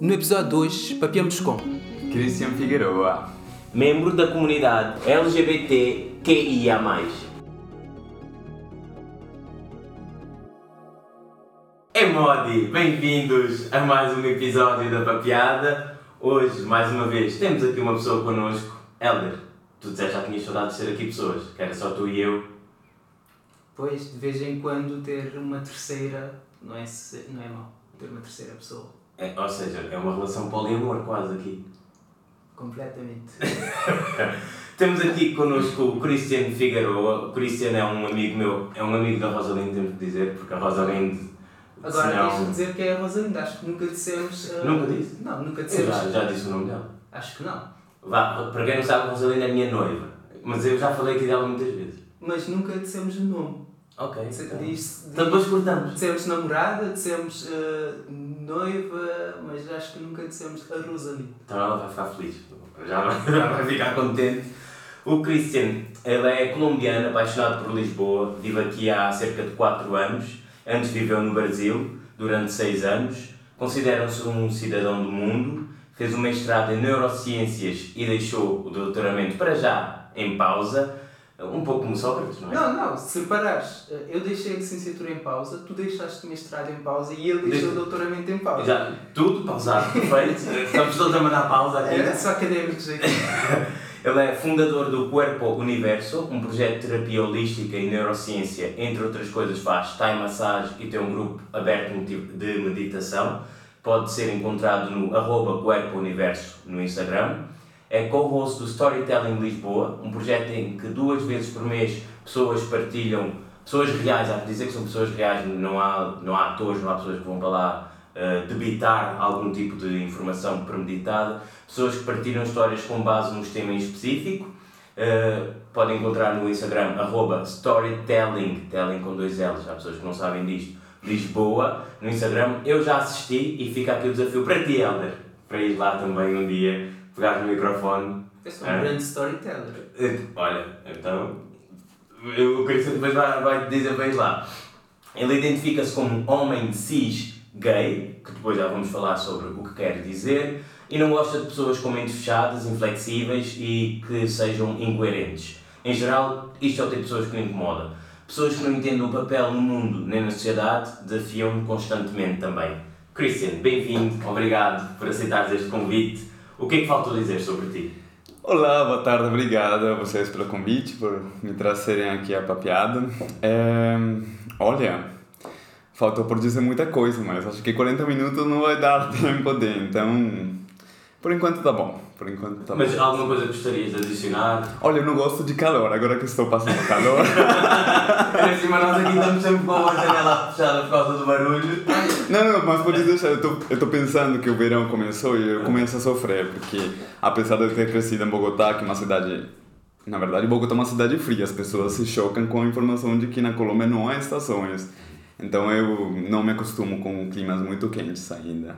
No episódio 2, papiamos com Cristian Figueroa, membro da comunidade LGBTQIA+. É Modi, bem-vindos a mais um episódio da Papeada. Hoje, mais uma vez, temos aqui uma pessoa connosco. Helder, tu disseste já tinhas saudades de ter aqui pessoas, que era só tu e eu. Pois, de vez em quando, ter uma terceira não é, se- não é mau. Ter uma terceira pessoa. É, ou seja, é uma relação poliamor quase aqui. Completamente. Temos aqui connosco o Cristian Figueroa. O Cristian é um amigo meu, é um amigo da Rosalinde, temos que dizer, porque a Rosalinde. Agora, senão- deixa-me dizer que é a Rosalinda. Acho que nunca dissemos. ah, Nunca disse? Não, nunca dissemos. já, já disse o nome dela. Acho que não. Vá, para quem não sabe, a Rosalina é minha noiva. Mas eu já falei aqui dela muitas vezes. Mas nunca dissemos o nome. Ok. Então, disse- então depois cortamos. Dissemos namorada, dissemos ah, noiva, mas acho que nunca dissemos a Rosalinda. Então ela vai ficar feliz. Já vai, já vai ficar contente. O Christian, ele é colombiano, apaixonado por Lisboa, vive aqui há cerca de 4 anos. Antes viveu no Brasil durante 6 anos. Considera-se um cidadão do mundo. Fez um mestrado em neurociências e deixou o doutoramento para já em pausa. Um pouco como Sócrates, não é? Não, não, se reparares, ah, eu deixei a licenciatura em pausa, tu deixaste o mestrado em pausa e ele deixou o doutoramento em pausa. Já, tudo pausado, perfeito. Estamos todos a mandar pausa aqui. Era só académicos aqui. Ele é fundador do Cuerpo Universo, um projeto de terapia holística e neurociência, entre outras coisas faz Thai Massage e tem um grupo aberto de meditação. Pode ser encontrado no arroba Cuerpo Universo no Instagram. É co-host do Storytelling Lisboa, um projeto em que duas vezes por mês pessoas partilham, pessoas reais, há que dizer que são pessoas reais, não há, não há atores, não há pessoas que vão para lá uh, debitar algum tipo de informação premeditada, pessoas que partilham histórias com base num tema em específico. Uh, podem encontrar no Instagram arroba storytelling, telling com dois L's, há pessoas que não sabem disto, Lisboa, no Instagram. Eu já assisti e fica aqui o desafio para ti, Helder, para ir lá também um dia, pegar no microfone. Eu sou um É. grande storyteller. Uh, Olha, então, eu- o Cristian depois vai, vai dizer, vens lá. Ele identifica-se como homem cis gay, que depois já vamos falar sobre o que quer dizer, e não gosta de pessoas com mentes fechadas, inflexíveis e que sejam incoerentes. Em geral, isto é o tipo de pessoas que me incomoda. Pessoas que não entendem o papel no mundo nem na sociedade desafiam-me constantemente também. Christian, bem-vindo, obrigado por aceitares este convite. O que é que faltou dizer sobre ti? Olá, boa tarde, obrigado a vocês pelo convite, por me trazerem aqui a papeada. É, olha, faltou por dizer muita coisa, mas acho que 40 minutos não vai dar tempo de, então, por enquanto tá bom, por enquanto tá Mas alguma coisa gostarias de adicionar? Olha, eu não gosto de calor, agora que estou passando calor. Em cima nós aqui estamos sempre com a janela fechada por causa do barulho. Não, não, mas pode deixar, eu tô pensando que o verão começou e eu começo a sofrer, porque apesar de eu ter crescido em Bogotá, que é uma cidade... Na verdade, Bogotá é uma cidade fria, as pessoas se chocam com a informação de que na Colômbia não há estações. Então eu não me acostumo com climas muito quentes ainda.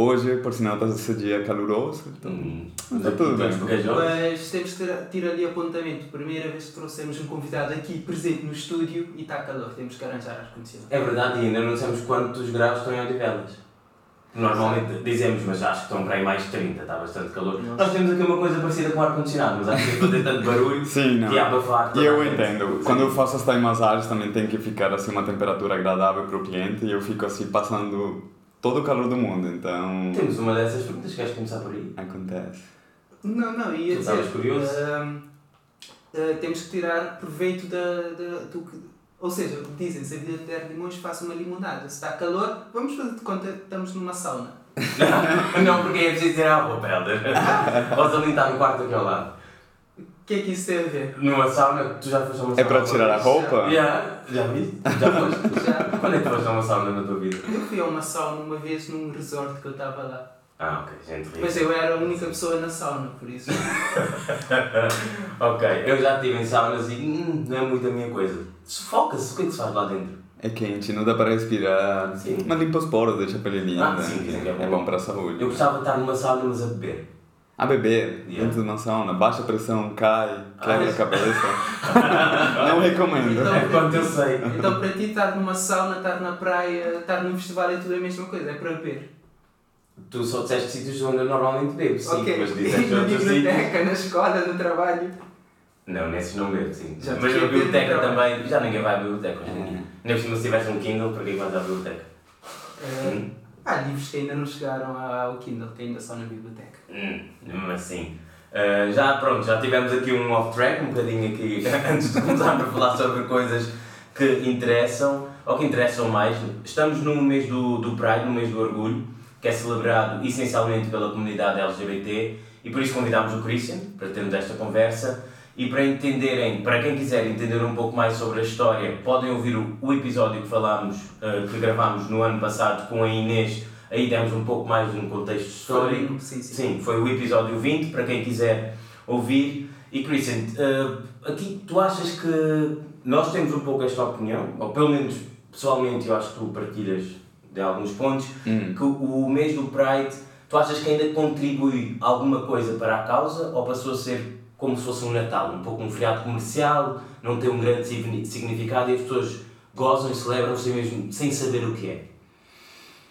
Hoje, por sinal, está esse dia caloroso, então... Hum, Tá tudo bem. Mas temos que ter ali apontamento. Primeira vez que trouxemos um convidado aqui presente no estúdio e está calor. Temos que arranjar ar-condicionado. É verdade, e ainda não sabemos quantos graus estão em Odivelas. Normalmente dizemos, mas acho que estão para aí mais de 30, está bastante calor. Nossa. Nós temos aqui uma coisa parecida com ar-condicionado, mas acho que é fazer tanto barulho Sim, não. e abafar. E eu entendo. Sim. Quando eu faço as time também tem que ficar assim uma temperatura agradável para o cliente e eu fico assim passando todo o calor do mundo, então Temos uma dessas perguntas, queres começar por aí? acontece. Não, não, ia Tu dizer. estavas curioso? ahm, ah, temos que tirar proveito da, da, do que. Ou seja, dizem, se a vida der limões, faça uma limonada. Se está calor, vamos fazer de conta que estamos numa sauna. não, porque é preciso tirar a roupa, Helder. Rosalinda está no quarto aqui ao lado. O que é que isso tem a ver? Numa sauna, tu já foste a uma É sauna? para tirar a roupa? Já, já viste? Já foste? Já. Quando é que foste a uma sauna na tua vida? Eu fui a uma sauna uma vez num resort que eu estava lá. Ah, ok, gente rica. Mas eu era a única pessoa na sauna, por isso. ok, eu já estive em saunas e hum, não é muito a minha coisa. Sufoca-se, o que é que se faz lá dentro? É quente, não dá para respirar. Sim. Mas limpa os poros, deixa a pele linda. Ah, sim, dizem que é bom. é bom para a saúde. Eu gostava de estar numa sauna, mas a beber. A beber, Yeah. dentro de uma sauna, baixa pressão, cai, quebra Ah, a cabeça. não recomendo. Então- É quanto eu sei. Então para ti estar numa sauna, estar na praia, estar num festival é tudo a mesma coisa, é para beber. Tu só disseste sítios onde eu normalmente bebo, sim, ok. mas disseste na outros sítios. biblioteca, na escola, no trabalho. Não, nesses não bebo, sim. Já mas na biblioteca também, já ninguém vai à biblioteca hoje em dia. Uhum. Nem se tivesse um Kindle, para que vais à biblioteca? Eh, Hum? Há livros que ainda não chegaram ao Kindle, que ainda são na biblioteca. Hum, mesmo assim. Uh, já, pronto, já tivemos aqui um off-track, um bocadinho aqui, antes de começarmos a falar sobre coisas que interessam, ou que interessam mais. Estamos no mês do, do Pride, no mês do Orgulho, que é celebrado essencialmente pela comunidade LGBT, e por isso convidámos o Christian para termos esta conversa. E para entenderem, para quem quiser entender um pouco mais sobre a história, podem ouvir o, o episódio que falámos, uh, que gravámos no ano passado com a Inês. Aí demos um pouco mais de um contexto histórico. Sim, sim. Sim, foi o episódio 20, para quem quiser ouvir. E Christian, uh, aqui tu achas que nós temos um pouco esta opinião, ou pelo menos pessoalmente eu acho que tu partilhas de alguns pontos, Hum. que o mês do Pride, tu achas que ainda contribui alguma coisa para a causa ou passou a ser como se fosse um Natal, um pouco um feriado comercial, não tem um grande signi- significado e as pessoas gozam e celebram sem mesmo sem saber o que é?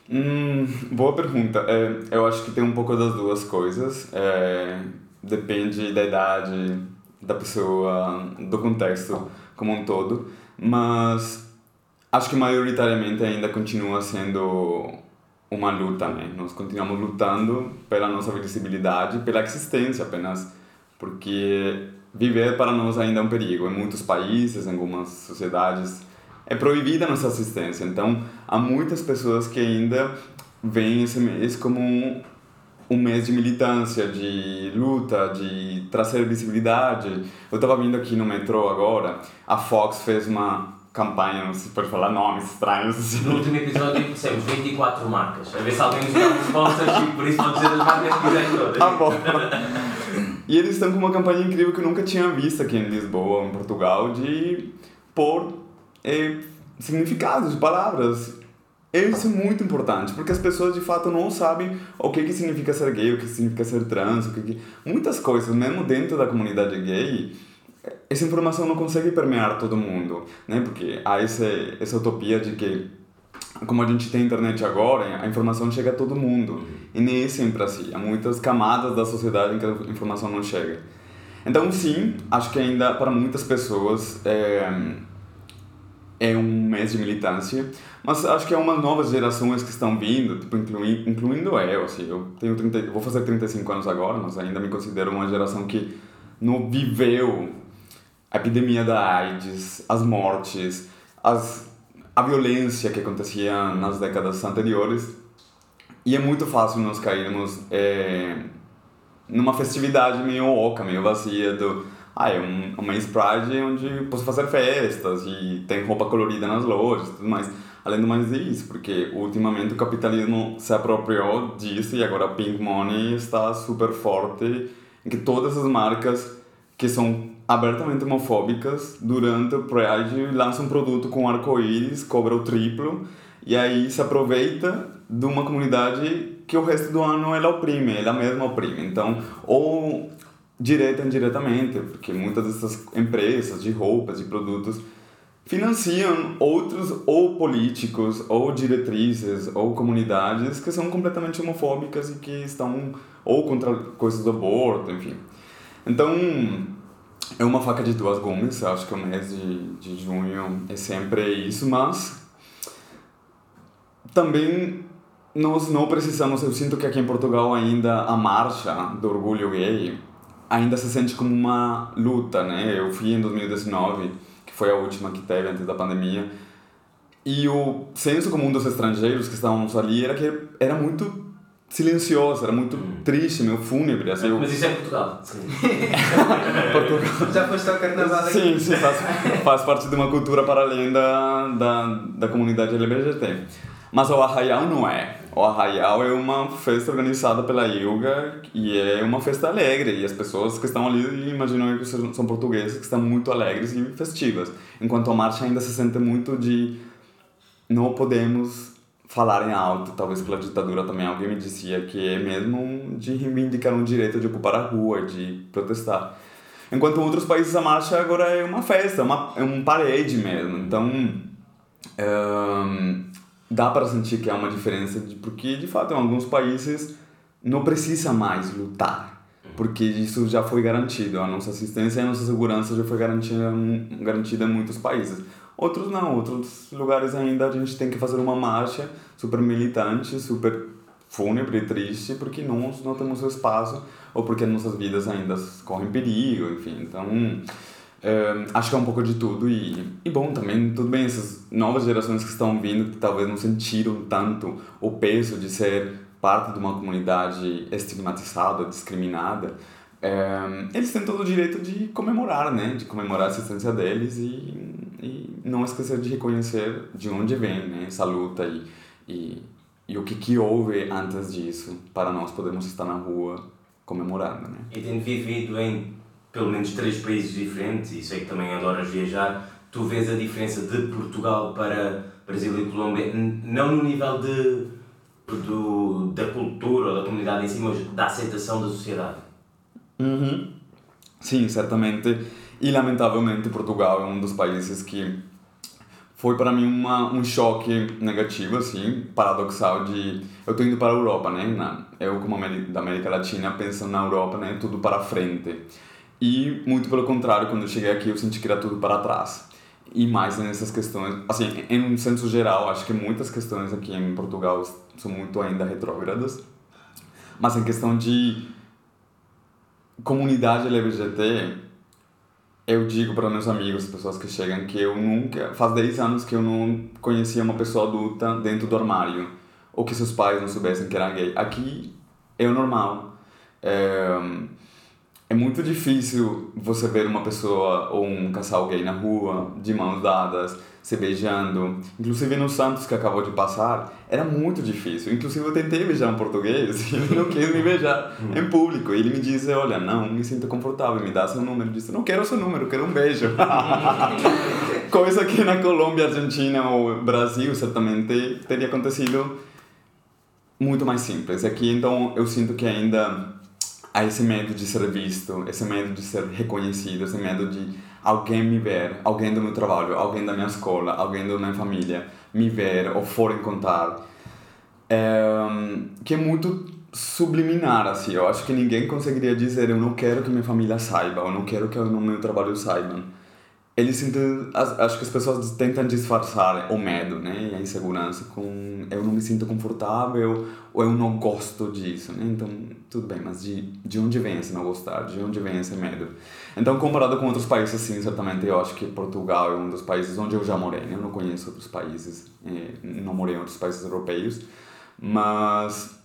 Hum, boa pergunta. É, eu acho que tem um pouco das duas coisas. É, depende da idade da pessoa, do contexto como um todo. Mas acho que maioritariamente ainda continua sendo uma luta, né? Nós continuamos lutando pela nossa visibilidade, pela existência apenas, porque viver para nós ainda é um perigo. Em muitos países, em algumas sociedades, é proibida a nossa assistência. Então, há muitas pessoas que ainda veem esse mês como um, um mês de militância, de luta, de trazer visibilidade. Eu estava vindo aqui no metrô agora, a Fox fez uma campanha, não se pode falar nomes estranhos assim. No último episódio dissemos 24 marcas, a ver se alguém nos dá um sponsorship, por isso pode dizer as marcas que quiserem todas. Tá bom. E eles estão com uma campanha incrível que eu nunca tinha visto aqui em Lisboa, em Portugal, de pôr eh, significados de palavras. Isso é muito importante, porque as pessoas de fato não sabem o que, que significa ser gay, o que significa ser trans, o que, que... muitas coisas, mesmo dentro da comunidade gay, essa informação não consegue permear todo mundo, né? Porque há essa, essa utopia de que, como a gente tem internet agora, a informação chega a todo mundo. E nem é sempre assim. Há muitas camadas da sociedade em que a informação não chega. Então, sim, acho que ainda para muitas pessoas é, é um mês de militância, mas acho que é umas novas gerações que estão vindo, tipo, inclui, incluindo eu, assim, eu tenho 30, vou fazer 35 anos agora, mas ainda me considero uma geração que não viveu a epidemia da AIDS, as mortes, as, a violência que acontecia nas décadas anteriores, e é muito fácil nós cairmos é, numa festividade meio oca, meio vazia do ah, é um, um mês Pride onde posso fazer festas e tem roupa colorida nas lojas e tudo mais. Além do mais isso, porque ultimamente o capitalismo se apropriou disso e agora Pink Money está super forte em que todas as marcas que são abertamente homofóbicas durante o Pride lançam um produto com arco-íris, cobra o triplo e aí se aproveita de uma comunidade que o resto do ano ela oprime, ela mesma oprime. Então, ou direta ou indiretamente, porque muitas dessas empresas de roupas, de produtos, financiam outros ou políticos, ou diretrizes, ou comunidades que são completamente homofóbicas e que estão ou contra coisas do aborto, enfim. Então, é uma faca de duas gumes, acho que o mês de, de junho é sempre isso, mas também nós não precisamos, eu sinto que aqui em Portugal ainda a marcha do orgulho gay ainda se sente como uma luta, né? Eu fui em 2019, que foi a última que teve antes da pandemia, e o senso comum dos estrangeiros que estávamos ali era que era muito silencioso, era muito triste, meio fúnebre, assim. eu- Mas isso é Portugal. Sim. Portugal. Já foste ao carnaval aqui? Sim, sim, faz, faz parte de uma cultura para além da, da, da comunidade LGBT. Mas o Arraial não é. O Arraial é uma festa organizada pela IUGA e é uma festa alegre. E as pessoas que estão ali imaginam que são são portugueses que estão muito alegres e festivas. Enquanto a marcha ainda se sente muito de não podemos falar em alto, talvez pela ditadura também. Alguém me dizia que é mesmo de reivindicar um direito de ocupar a rua, de protestar. Enquanto em outros países a marcha agora é uma festa, uma, é um parede mesmo. Então, ahn, dá para sentir que há uma diferença, de, porque de fato em alguns países não precisa mais lutar, porque isso já foi garantido, a nossa assistência e a nossa segurança já foi garantida, garantida em muitos países. Outros não, outros lugares ainda a gente tem que fazer uma marcha super militante, super fúnebre, triste, porque nós não temos espaço ou porque nossas vidas ainda correm perigo, enfim. Então, é, acho que é um pouco de tudo e, e bom também, tudo bem, essas novas gerações que estão vindo, que talvez não sentiram tanto o peso de ser parte de uma comunidade estigmatizada, discriminada, é, eles têm todo o direito de comemorar, né? De comemorar a assistência deles e, e não esquecer de reconhecer de onde vem né? essa luta e, e, e o que, que houve antes disso para nós podermos estar na rua comemorando, né? E tendo vivido em pelo menos três países diferentes, e sei que também adoras viajar, tu vês a diferença de Portugal para Brasil e Colômbia, não no nível de, do, da cultura ou da comunidade em si, mas da aceitação da sociedade? Uhum. Sim, certamente. E lamentavelmente Portugal é um dos países que foi para mim uma, um choque negativo, assim, paradoxal de... Eu tô indo para a Europa, né? Na, eu, como da América Latina, pensando na Europa, né? Tudo para frente. E, muito pelo contrário, quando eu cheguei aqui, eu senti que era tudo para trás. E mais nessas questões... Assim, em um senso geral, acho que muitas questões aqui em Portugal são muito ainda retrógradas. Mas em questão de comunidade LGBT, eu digo para meus amigos, pessoas que chegam, que eu nunca. Faz 10 anos que eu não conhecia uma pessoa adulta dentro do armário. Ou que seus pais não soubessem que era gay. Aqui é o normal. É, é muito difícil você ver uma pessoa ou um casal gay na rua, de mãos dadas, se beijando. Inclusive no Santos, que acabou de passar, era muito difícil. Inclusive eu tentei beijar um português e ele não quis me beijar em público. E ele me disse, olha, não, me sinto confortável, me dá seu número. Eu disse, não quero seu número, quero um beijo. Coisa que na Colômbia, Argentina ou Brasil certamente teria acontecido muito mais simples. Aqui, então, eu sinto que ainda há esse medo de ser visto, esse medo de ser reconhecido, esse medo de alguém me ver, alguém do meu trabalho, alguém da minha escola, alguém da minha família me ver ou forem contar. É, que é muito subliminar, assim. Eu acho que ninguém conseguiria dizer eu não quero que minha família saiba, ou não quero que no meu trabalho saibam eles acho que as pessoas tentam disfarçar o medo, né, e a insegurança com eu não me sinto confortável ou eu não gosto disso, né? Então, tudo bem, mas de, de onde vem esse não gostar? De onde vem esse medo? Então, comparado com outros países, sim, certamente eu acho que Portugal é um dos países onde eu já morei, né? Eu não conheço outros países, eh, não morei em outros países europeus, mas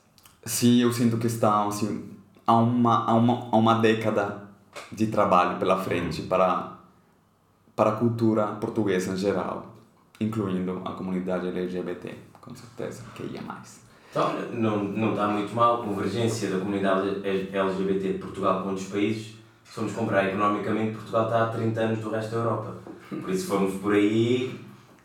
sim, eu sinto que está assim há uma há uma, há uma década de trabalho pela frente para para a cultura portuguesa em geral, incluindo a comunidade LGBT, com certeza, que ia mais. Então, não, não está muito mal a convergência da comunidade LGBT de Portugal com outros países. Se formos comparar economicamente, Portugal está há 30 anos do resto da Europa. Por isso, se formos por aí,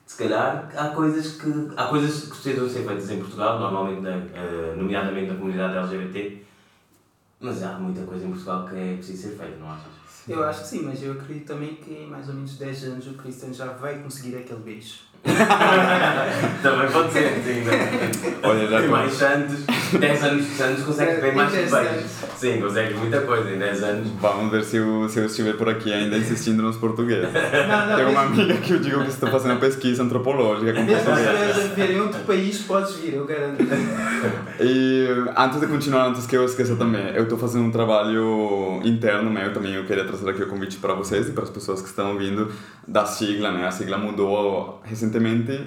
se calhar há coisas que, há coisas que precisam ser feitas em Portugal, normalmente, na, eh, nomeadamente na comunidade LGBT, mas há muita coisa em Portugal que é preciso ser feita, não achas? Eu acho que sim, mas eu acredito também que em mais ou menos 10 anos o Cristiano já vai conseguir aquele beijo. também pode ser, sim. Né? Olha, já mais anos, 10 anos, anos consegues ver mais beijos. Sim, consegues muita coisa em 10 anos. Vamos ver se eu, se eu estiver por aqui ainda insistindo nos portugueses. Não, não, Tem uma amiga que eu digo que estou fazendo pesquisa antropológica com Mesmo se vier em outro país, podes vir, eu garanto. E antes de continuar, antes que eu esqueça também, eu estou fazendo um trabalho interno meu também, eu queria trazer aqui o convite para vocês e para as pessoas que estão ouvindo da sigla, né? A sigla mudou recentemente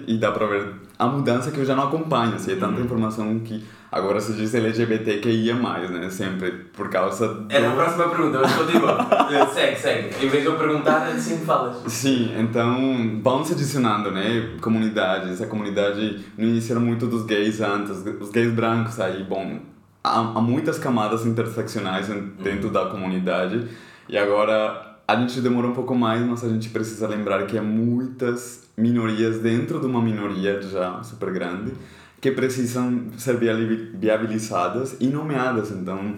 e dá para ver a mudança que eu já não acompanho, assim, é tanta uhum. informação que agora se diz LGBT que ia mais, né? Sempre por causa. Do... Era a próxima pergunta, eu estou de segue, segue. Em vez de eu perguntar, assim falas. Sim, então vão se adicionando, né? Comunidades. A comunidade no início era muito dos gays antes, os gays brancos aí, bom. Há, há muitas camadas interseccionais dentro uhum. da comunidade e agora a gente demora um pouco mais, mas a gente precisa lembrar que há muitas minorias dentro de uma minoria já super grande que precisam ser viabilizadas e nomeadas. Então,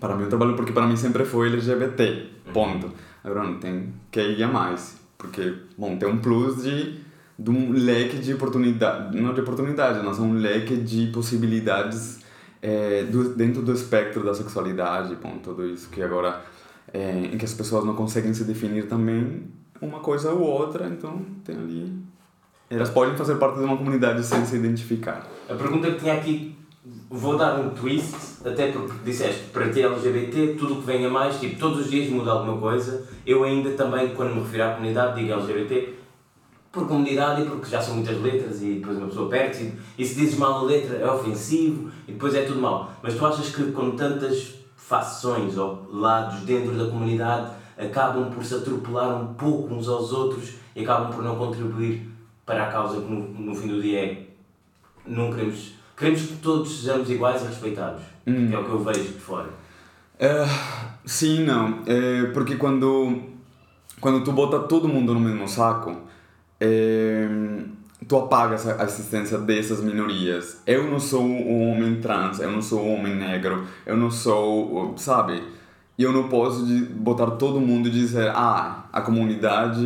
para mim, o trabalho, porque para mim sempre foi LGBT, ponto. Agora não tem que ir a mais, porque, bom, tem um plus de de um leque de oportunidade, não de oportunidade, mas um leque de possibilidades é, do, dentro do espectro da sexualidade, bom, tudo isso que agora, é, em que as pessoas não conseguem se definir também uma coisa ou outra, então tem ali... Elas podem fazer parte de uma comunidade sem se identificar. A pergunta que tinha aqui, vou dar um twist, até porque disseste, para ti LGBT, tudo o que venha mais, tipo, todos os dias muda alguma coisa. Eu ainda também, quando me refiro à comunidade, digo LGBT, por comunidade e porque já são muitas letras e depois uma pessoa perde e, e se dizes mal a letra é ofensivo e depois é tudo mal. Mas tu achas que com tantas facções ou lados dentro da comunidade acabam por se atropelar um pouco uns aos outros e acabam por não contribuir para a causa que no, no fim do dia é não queremos queremos que todos sejamos iguais e respeitados Hum. que é o que eu vejo de fora É, sim, não. É, porque quando, quando tu bota todo mundo no mesmo saco, é, tu apagas a existência dessas minorias. Eu não sou um homem trans, eu não sou um homem negro, eu não sou, sabe? E eu não posso botar todo mundo e dizer, ah, a comunidade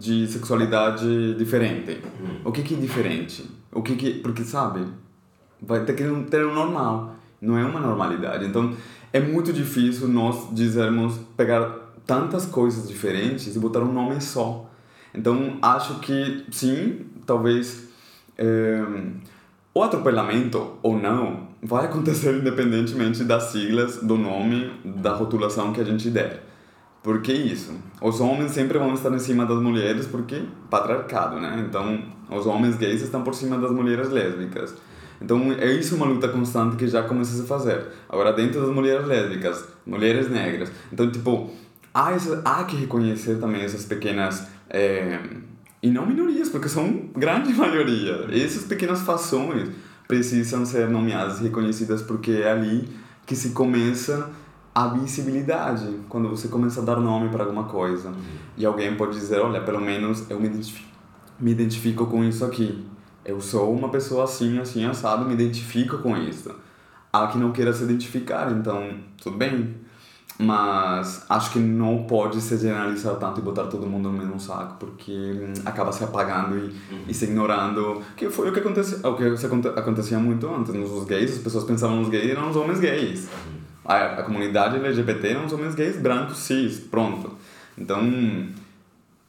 de sexualidade diferente. O que que é diferente? O que que... Porque, sabe? vai ter que ter um normal. Não é uma normalidade. Então, é muito difícil nós dizermos, pegar tantas coisas diferentes e botar um nome só. Então, acho que, sim, talvez eh, o atropelamento ou não vai acontecer independentemente das siglas, do nome, da rotulação que a gente der. Por que isso? Os homens sempre vão estar em cima das mulheres porque patriarcado, né? Então, os homens gays estão por cima das mulheres lésbicas. Então, é isso uma luta constante que já começa a se fazer. Agora, dentro das mulheres lésbicas, mulheres negras. Então, tipo, há, essa, há que reconhecer também essas pequenas... eh, e não minorias, porque são grande maioria. Essas pequenas fações precisam ser nomeadas e reconhecidas porque é ali que se começa a visibilidade, quando você começa a dar nome para alguma coisa. E alguém pode dizer, olha, pelo menos eu me identifico, me identifico com isso aqui. Eu sou uma pessoa assim, assim, assado, me identifico com isso. Há que não queira se identificar, então tudo bem. Mas acho que não pode se generalizar tanto e botar todo mundo no mesmo saco, porque hum, acaba se apagando e, e se ignorando. Que foi o que acontecia, o que acontecia muito antes. Nos gays, as pessoas pensavam nos gays eram os homens gays. A, a comunidade LGBT eram os homens gays brancos, cis, pronto. Então,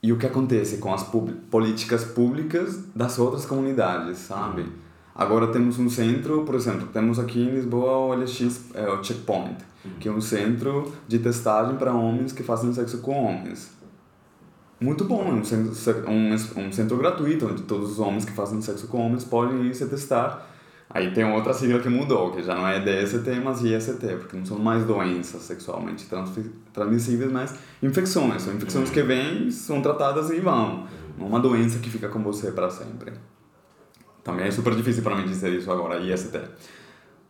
e o que acontece com as políticas públicas das outras comunidades, sabe? Agora temos um centro, por exemplo, temos aqui em Lisboa o LX, é, o Checkpoint, que é um centro de testagem para homens que fazem sexo com homens. Muito bom, é um centro, um, um centro gratuito, onde todos os homens que fazem sexo com homens podem ir se testar. Aí tem outra sigla que mudou, que já não é DST, mas IST, porque não são mais doenças sexualmente transmissíveis, mas infecções. São infecções que vêm, são tratadas e vão. Não é uma doença que fica com você para sempre. Também é super difícil para mim dizer isso agora, IST.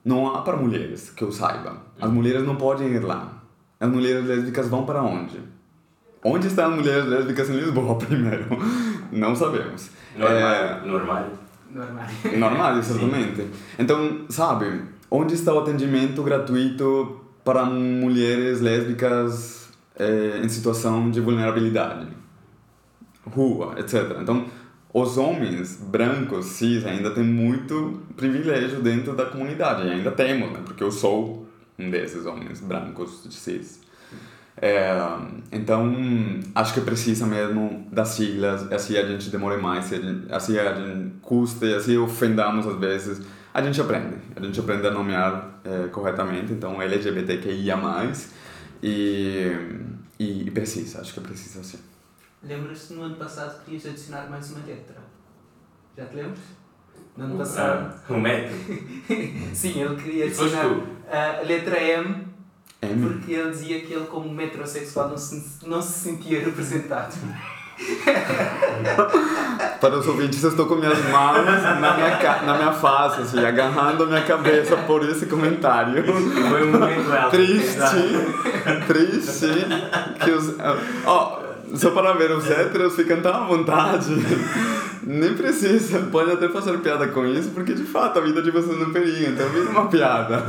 Não há para mulheres, que eu saiba. As mulheres não podem ir lá. As mulheres lésbicas vão para onde? Onde estão as mulheres lésbicas em Lisboa, primeiro? Não sabemos. Normal. É normal, exatamente. Então, sabe, onde está o atendimento gratuito para mulheres lésbicas eh, em situação de vulnerabilidade? Rua, etc. Então, os homens brancos, cis, ainda têm muito privilégio dentro da comunidade. E ainda temos, né? Porque eu sou um desses homens brancos cis. É, então, acho que precisa mesmo das siglas, assim a gente demora mais, assim a gente, custa, assim ofendamos às vezes. A gente aprende, a gente aprende a nomear é, corretamente, então LGBTQIA+, e, e precisa, acho que precisa sim. Lembras-te no ano passado que querias adicionar mais uma letra? Já te lembras? No ano Ah, passado. um metro. Sim, ele queria adicionar a letra M M. porque ele dizia que ele, como metrosexual, não se, não se sentia representado. Para os ouvintes, eu estou com minhas mãos na minha, na minha face, assim, agarrando a minha cabeça por esse comentário. Foi um momento alto. Triste, triste, que os... Ó, só para ver, os héteros ficam tão à vontade, nem precisa, pode até fazer piada com isso, porque de fato a vida de vocês não periga, então vira uma piada.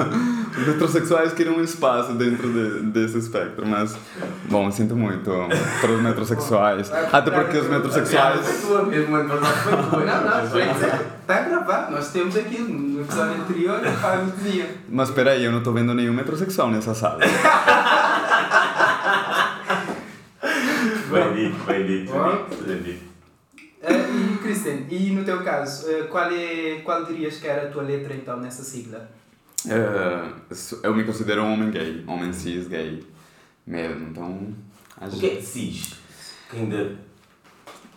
Os metrosexuais queriam um espaço dentro de, desse espectro, mas, bom, sinto muito para os metrosexuais. Até porque os metrosexuais. Foi tua mesmo, ano passado foi tua. Não, não, foi. Está a gravar. Nós temos aqui no episódio anterior, eu falo dizia. Mas espera aí, eu não estou vendo nenhum metrosexual nessa sala. Bem dito, bem dito, bem dito, bem dito. Uh, e Christian, e no teu caso, uh, qual, é, qual dirias que era a tua letra então nessa sigla? Uh, eu me considero um homem gay, homem cis gay mesmo, então. O que é cis? Ainda.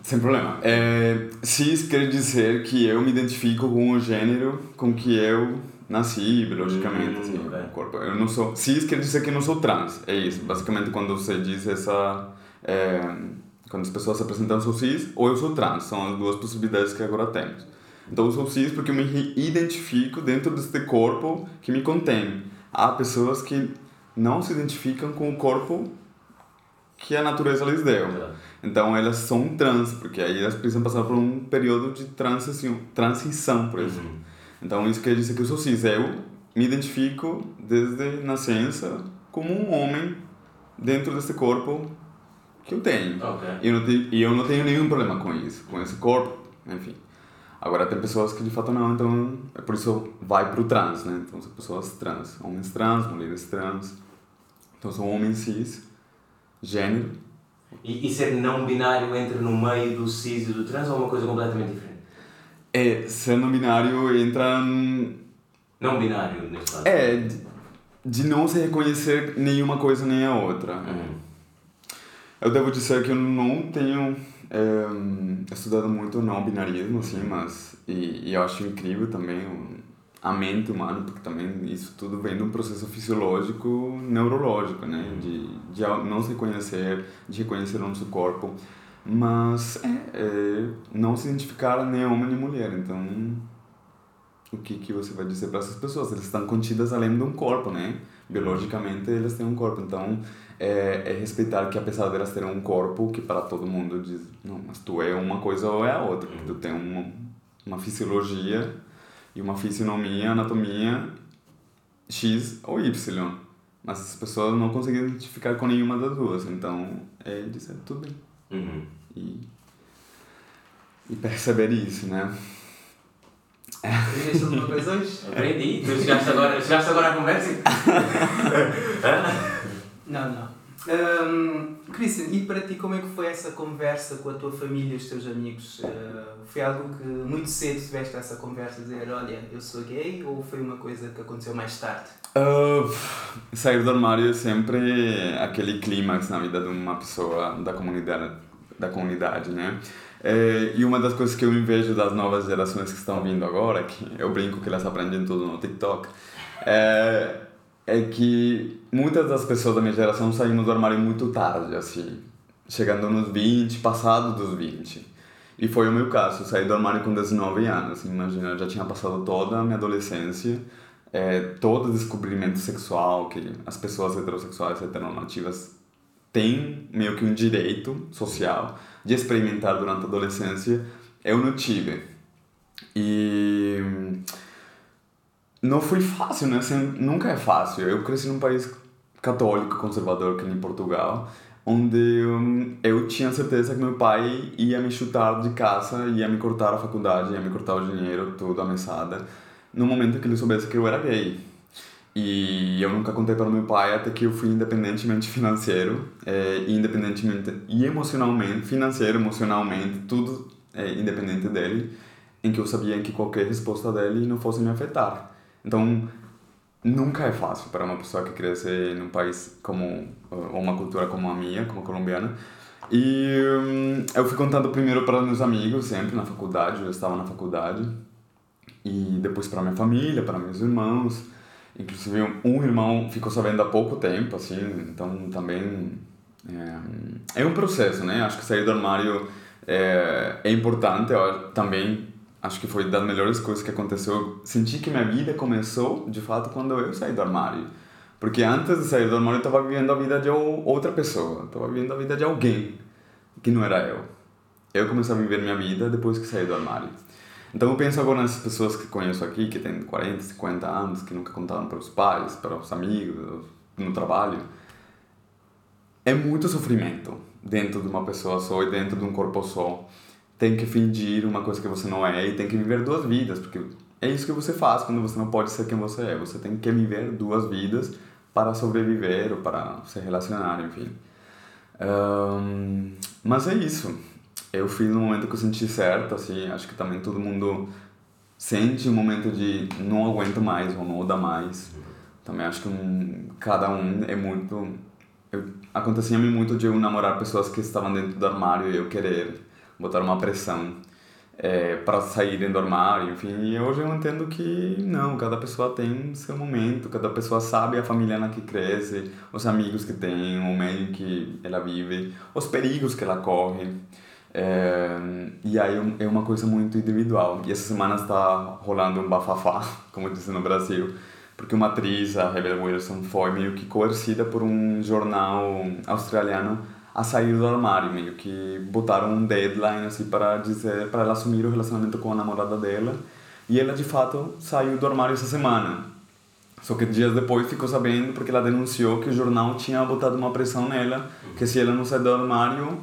Sem problema. É, cis quer dizer que eu me identifico com o gênero com que eu nasci, biologicamente, Hum, assim, ok. o corpo. Eu não sou. Cis quer dizer que eu não sou trans, é isso. Basicamente, quando você diz essa. É, quando as pessoas se apresentam, eu sou cis ou eu sou trans. São as duas possibilidades que agora temos. Então, eu sou cis porque eu me identifico dentro deste corpo que me contém. Há pessoas que não se identificam com o corpo que a natureza lhes deu. Então elas são trans, porque aí elas precisam passar por um período de transição, transição por exemplo. Uhum. Então isso quer dizer que eu sou cis. Eu me identifico desde nascença como um homem dentro desse corpo que eu tenho. Ok. E eu não tenho, e eu não tenho nenhum problema com isso, com esse corpo, enfim. Agora tem pessoas que de fato não, então é por isso vai pro trans, né? Então são pessoas trans, homens trans, mulheres trans. Então são homens cis, gênero. E, e ser não binário entra no meio do cis e do trans ou é uma coisa completamente diferente? É, ser não binário entra Não binário, neste caso. É, de, de não se reconhecer nenhuma coisa nem a outra. Uhum. Eu devo dizer que eu não tenho é, estudado muito não binarismo, assim, mas. E, e eu acho incrível também a mente humana, porque também isso tudo vem de um processo fisiológico, neurológico, né? De, de não se reconhecer, de reconhecer o nosso corpo, mas é, é, não se identificar nem homem nem mulher. Então, o que, que você vai dizer para essas pessoas? Elas estão contidas além de um corpo, né? Biologicamente, elas têm um corpo. Então, é, é respeitar que apesar delas terem um corpo, que para todo mundo diz, não, mas tu é uma coisa ou é a outra. porque Tu tem uma, uma fisiologia e uma fisionomia, anatomia X ou Y. Mas as pessoas não conseguem identificar com nenhuma das duas. Então, é dizer tudo bem. Uhum. E, e perceber isso, né? Aprendeste alguma coisa hoje? Aprendi. Tu chegaste agora, chegaste agora à conversa? Não, não. Hum, Christian, e para ti como é que foi essa conversa com a tua família os teus amigos? Uh, foi algo que muito cedo tiveste essa conversa, dizer, olha, eu sou gay, ou foi uma coisa que aconteceu mais tarde? Uh, sair do armário é sempre aquele clímax na vida de uma pessoa da comunidade, da comunidade né? É, e uma das coisas que eu invejo das novas gerações que estão vindo agora, que eu brinco que elas aprendem tudo no TikTok, é, é que muitas das pessoas da minha geração saímos do armário muito tarde, assim, chegando nos 20, passado dos 20. E foi o meu caso, eu saí do armário com 19 anos, imagina, eu já tinha passado toda a minha adolescência, é, todo descobrimento sexual que as pessoas heterossexuais heteronormativas têm meio que um direito social de experimentar durante a adolescência, eu não tive. E não foi fácil, né? Assim, nunca é fácil. Eu cresci num país católico, conservador, que nem Portugal, onde hum, eu tinha certeza que meu pai ia me chutar de casa, ia me cortar a faculdade, ia me cortar o dinheiro, tudo, a mesada, no momento que ele soubesse que eu era gay. E eu nunca contei para meu pai até que eu fui independentemente financeiro, é, independentemente e emocionalmente, financeiro, emocionalmente, tudo é, independente dele, em que eu sabia que qualquer resposta dele não fosse me afetar. Então, nunca é fácil para uma pessoa que cresce num país como ou uma cultura como a minha, como a colombiana. E hum, eu fui contando primeiro para meus amigos, sempre na faculdade, eu estava na faculdade, e depois para minha família, para meus irmãos. Inclusive, um irmão ficou sabendo há pouco tempo, assim, então também é, é um processo, né? Acho que sair do armário é, é importante, eu também acho que foi das melhores coisas que aconteceu. Eu senti que minha vida começou, de fato, quando eu saí do armário. Porque antes de sair do armário, eu estava vivendo a vida de outra pessoa, estava vivendo a vida de alguém que não era eu. Eu comecei a viver minha vida depois que saí do armário. Então eu penso agora nessas pessoas que conheço aqui, que têm 40, 50 anos, que nunca contaram para os pais, para os amigos, no trabalho. É muito sofrimento dentro de uma pessoa só e dentro de um corpo só. Tem que fingir uma coisa que você não é e tem que viver duas vidas, porque é isso que você faz quando você não pode ser quem você é. Você tem que viver duas vidas para sobreviver ou para se relacionar, enfim. Um, mas é isso. Eu fiz no momento que eu senti certo, assim, acho que também todo mundo sente um momento de não aguento mais ou não dá mais. Também acho que um, cada um é muito... Acontecia-me muito de eu namorar pessoas que estavam dentro do armário e eu querer botar uma pressão é, para saírem do armário, enfim. E hoje eu entendo que não, cada pessoa tem seu momento, cada pessoa sabe a família na que cresce, os amigos que tem, o meio que ela vive, os perigos que ela corre. É, e aí é uma coisa muito individual. E essa semana está rolando um bafafá, como dizem no Brasil, porque uma atriz, a Rebel Wilson, foi meio que coercida por um jornal australiano a sair do armário, meio que botaram um deadline assim para dizer para ela assumir o relacionamento com a namorada dela. E ela de fato saiu do armário essa semana. Só que dias depois ficou sabendo porque ela denunciou que o jornal tinha botado uma pressão nela, que se ela não sair do armário,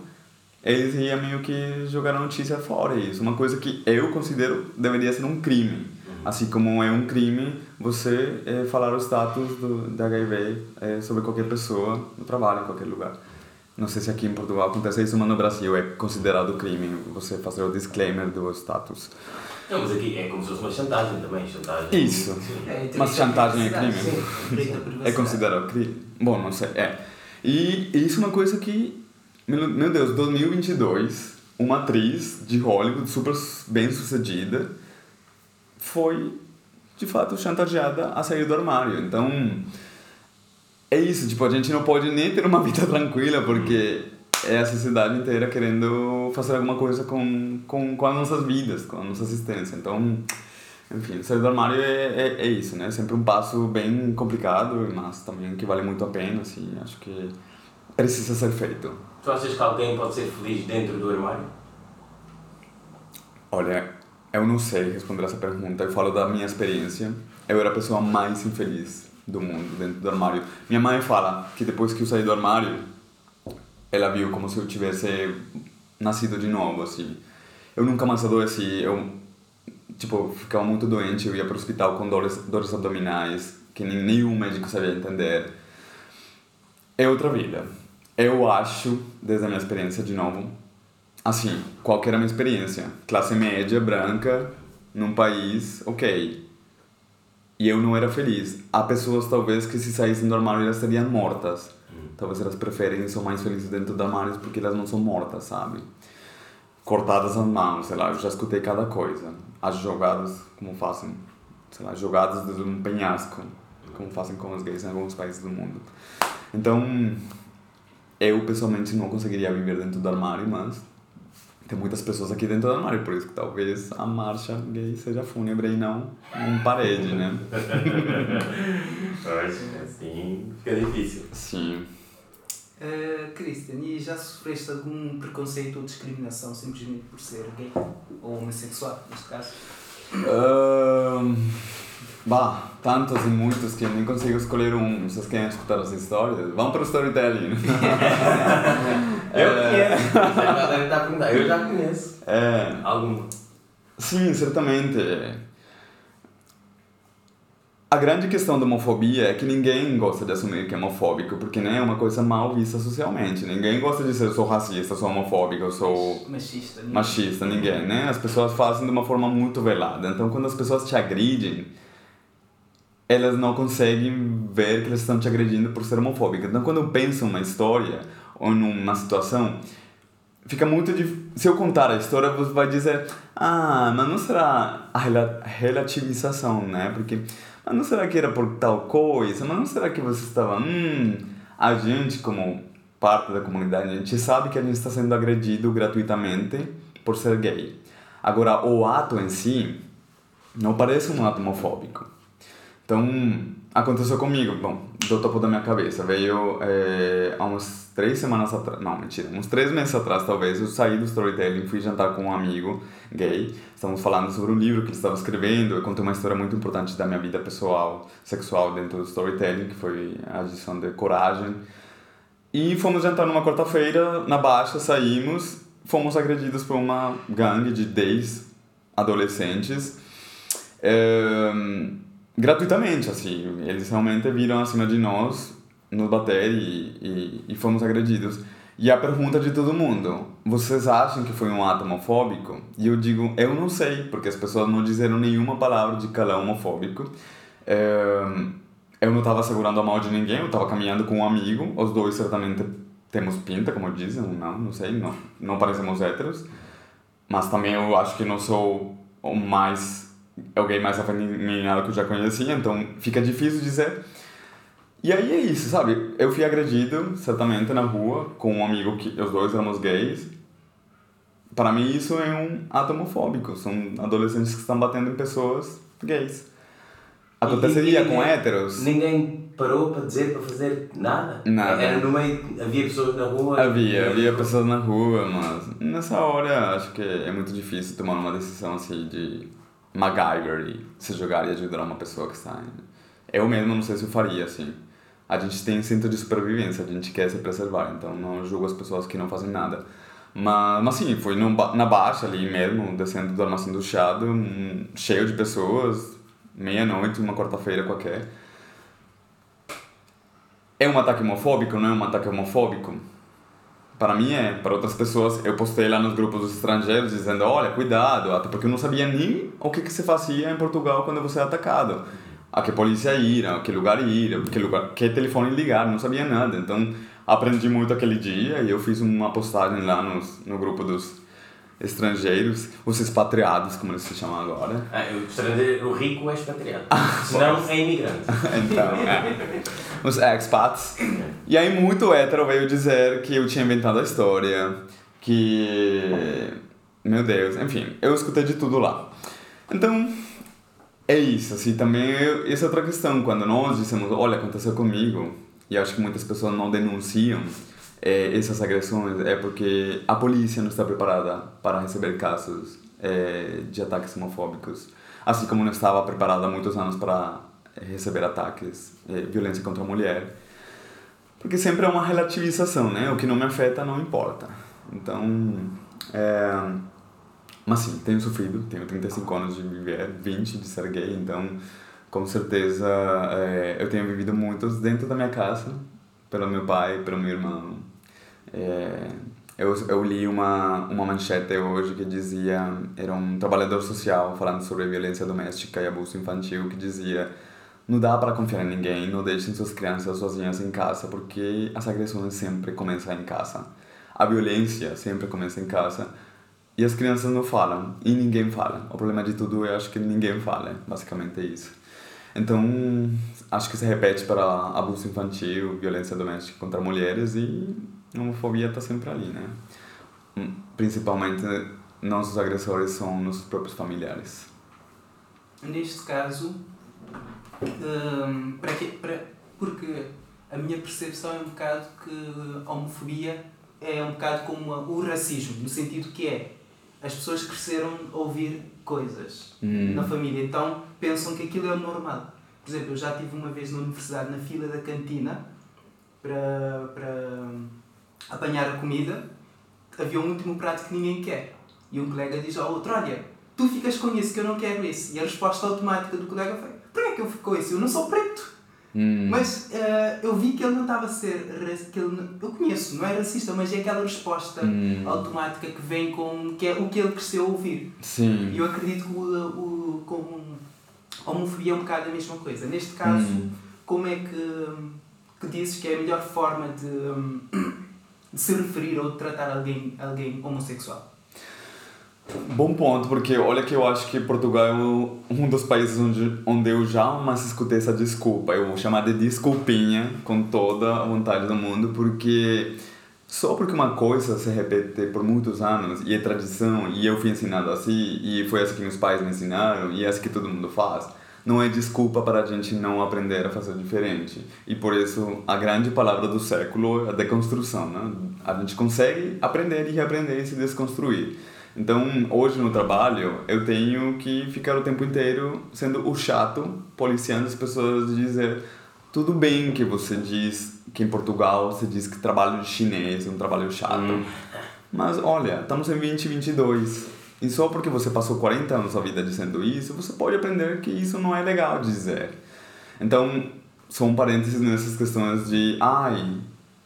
eles iam meio que jogar a notícia fora. Isso, uma coisa que eu considero deveria ser um crime. Assim como é um crime você é, falar o status do, da HIV é, sobre qualquer pessoa no trabalho, em qualquer lugar. Não sei se aqui em Portugal acontece isso, mas no Brasil é considerado crime você fazer o disclaimer do status. Não, mas aqui é como se fosse uma chantagem também, chantagem. Isso. É, mas chantagem é crime? Sim. É considerado crime? Bom, não sei. É. E isso é uma coisa que, meu Deus, 2022, uma atriz de Hollywood super bem sucedida foi, de fato, chantageada a sair do armário. Então é isso, tipo, a gente não pode nem ter uma vida tranquila porque é a sociedade inteira querendo fazer alguma coisa com, com, com as nossas vidas, com a nossa existência. Então, enfim, sair do armário é, é, é isso, né? Sempre um passo bem complicado, mas também que vale muito a pena, assim, acho que precisa ser feito. Tu achas que alguém pode ser feliz dentro do armário? Olha, eu não sei responder essa pergunta, eu falo da minha experiência. Eu era a pessoa mais infeliz do mundo dentro do armário. Minha mãe fala que depois que eu saí do armário, ela viu como se eu tivesse nascido de novo, assim. Eu nunca mais adoeci, eu, tipo, ficava muito doente, eu ia para o hospital com dores, dores abdominais, que nenhum médico sabia entender. É outra vida. Eu acho, desde a minha experiência de novo, assim, qual que era a minha experiência? Classe média, branca, num país, ok, e eu não era feliz. Há pessoas, talvez, que se saíssem do armário elas seriam mortas. Hum. Talvez elas preferem são mais felizes dentro do armário porque elas não são mortas, sabe? Cortadas as mãos, sei lá, eu já escutei cada coisa. As jogadas, como fazem, sei lá, jogadas de um penhasco, como fazem com os gays em alguns países do mundo. Então, eu pessoalmente não conseguiria viver dentro do armário, mas tem muitas pessoas aqui dentro do armário, por isso que talvez a marcha gay seja fúnebre e não uma parede, né? assim fica difícil. Sim. Uh, Christian, e já sofreste algum preconceito ou discriminação simplesmente por ser gay? Ou homossexual, neste caso? Uh, bah, tantas e muitas que eu nem consigo escolher um. Vocês querem escutar as histórias? Vamos para o storytelling. Eu é... conheço. Eu já conheço. É. Algum. Sim, certamente. A grande questão da homofobia é que ninguém gosta de assumir que é homofóbico, porque né, é uma coisa mal vista socialmente. Ninguém gosta de dizer eu sou racista, eu sou homofóbico, eu sou machista. Ninguém. Machista, ninguém, né? As pessoas fazem de uma forma muito velada. Então, quando as pessoas te agridem, elas não conseguem ver que elas estão te agredindo por ser homofóbica. Então, quando eu penso uma história ou numa situação, fica muito difícil. Se eu contar a história, você vai dizer, ah, mas não será a relativização, né? Porque, mas não será que era por tal coisa? Mas não será que você estava, hum, a gente como parte da comunidade, a gente sabe que a gente está sendo agredido gratuitamente por ser gay. Agora, o ato em si não parece um ato homofóbico. Então, aconteceu comigo, bom, do topo da minha cabeça. Veio é, há uns três semanas atrás, não, mentira, uns três meses atrás talvez, eu saí do storytelling, fui jantar com um amigo gay, estávamos falando sobre o livro que ele estava escrevendo, eu contei uma história muito importante da minha vida pessoal, sexual dentro do storytelling, que foi a adição de coragem. E fomos jantar numa quarta-feira, na Baixa, saímos, fomos agredidos por uma gangue de 10 adolescentes. É, gratuitamente, assim. Eles realmente viram acima de nós, nos bater e, e, e fomos agredidos. E a pergunta de todo mundo, vocês acham que foi um ato homofóbico? E eu digo, eu não sei, porque as pessoas não disseram nenhuma palavra de calão homofóbico. É, eu não estava segurando a mão de ninguém, eu estava caminhando com um amigo, os dois certamente temos pinta, como dizem, não, não sei, não, não parecemos héteros, mas também eu acho que não sou o mais alguém mais afeminado que eu já conhecia, então fica difícil dizer. E aí é isso, sabe? Eu fui agredido, certamente, na rua, com um amigo que os dois éramos gays. Para mim, isso é um ato homofóbico. São adolescentes que estão batendo em pessoas gays. Aconteceria com héteros? Ninguém parou para dizer, para fazer nada? Nada. Era no meio, havia pessoas na rua? Havia, havia pessoas na rua, mas nessa hora acho que é muito difícil tomar uma decisão assim de MacGyver se jogar e ajudar uma pessoa que está. Eu mesmo não sei se eu faria assim. A gente tem instinto de supervivência, a gente quer se preservar, então não julgo as pessoas que não fazem nada. Mas, mas sim, foi no, na baixa ali mesmo, descendo do armazém do Chado, um, cheio de pessoas, meia-noite, uma quarta-feira qualquer. É um ataque homofóbico? Não é um ataque homofóbico? Para mim é, para outras pessoas, eu postei lá nos grupos dos estrangeiros dizendo: olha, cuidado, até porque eu não sabia nem o que, que se fazia em Portugal quando você é atacado. A que polícia ir, a que lugar ir, a que, lugar, que telefone ligar, não sabia nada. Então aprendi muito aquele dia e eu fiz uma postagem lá no, no grupo dos estrangeiros, os expatriados, como eles se chamam agora. Ah, o, estrangeiro, o rico é expatriado, senão é imigrante. então, é. Os expats. E aí muito hétero veio dizer que eu tinha inventado a história, que... Meu Deus, enfim, eu escutei de tudo lá. Então, é isso, assim, também essa é outra questão, quando nós dissemos, olha, aconteceu comigo, e acho que muitas pessoas não denunciam, é, essas agressões é porque a polícia não está preparada para receber casos é, de ataques homofóbicos, assim como não estava preparada há muitos anos para receber ataques, é, violência contra a mulher, porque sempre é uma relativização, né? O que não me afeta não importa. Então, é, mas sim, tenho sofrido, tenho 35 anos de viver, 20 de ser gay, então com certeza eu tenho vivido muitos dentro da minha casa, pelo meu pai, pelo meu irmão, é, eu, eu li uma, uma manchete hoje que dizia, era um trabalhador social falando sobre violência doméstica e abuso infantil, que dizia não dá para confiar em ninguém, não deixem suas crianças sozinhas em casa, porque as agressões sempre começam em casa. A violência sempre começa em casa e as crianças não falam e ninguém fala. O problema de tudo é acho que ninguém fala, basicamente é isso. Então, acho que se repete para abuso infantil, violência doméstica contra mulheres e a homofobia está sempre ali, né? Hum, principalmente, nossos agressores são nossos próprios familiares. Neste caso, hum, para que, para, porque a minha percepção é um bocado que a homofobia é um bocado como o racismo, no sentido que é as pessoas cresceram a ouvir coisas hum. na família, então pensam que aquilo é o normal. Por exemplo, eu já tive uma vez na universidade, na fila da cantina, para apanhar a comida, havia um último prato que ninguém quer. E um colega diz ao outro: Olha, tu ficas com isso, que eu não quero esse. E a resposta automática do colega foi: Por que é que eu fico com esse? Eu não sou preto. Hum. Mas uh, eu vi que ele não estava a ser. Que ele, eu conheço, não é racista, mas é aquela resposta hum. automática que vem com que é o que ele cresceu a ouvir. Sim. E eu acredito que o, o, com a homofobia é um bocado a mesma coisa. Neste caso, hum. como é que, que dizes que é a melhor forma de. Um, se referir ou tratar alguém, alguém homossexual? Bom ponto, porque olha que eu acho que Portugal é um dos países onde, onde eu jamais escutei essa desculpa. Eu vou chamar de desculpinha com toda a vontade do mundo, porque só porque uma coisa se repete por muitos anos e é tradição e eu fui ensinado assim e foi assim que meus pais me ensinaram e é assim que todo mundo faz, não é desculpa para a gente não aprender a fazer diferente. E por isso a grande palavra do século é a deconstrução, né? A gente consegue aprender e reaprender e se desconstruir. Então, hoje no trabalho, eu tenho que ficar o tempo inteiro sendo o chato, policiando as pessoas de dizer tudo bem que você diz que em Portugal você diz que trabalho de chinês é um trabalho chato. Hum. Mas olha, estamos em 2022. E só porque você passou 40 anos da vida dizendo isso, você pode aprender que isso não é legal dizer. Então, são um parênteses nessas questões de, ai,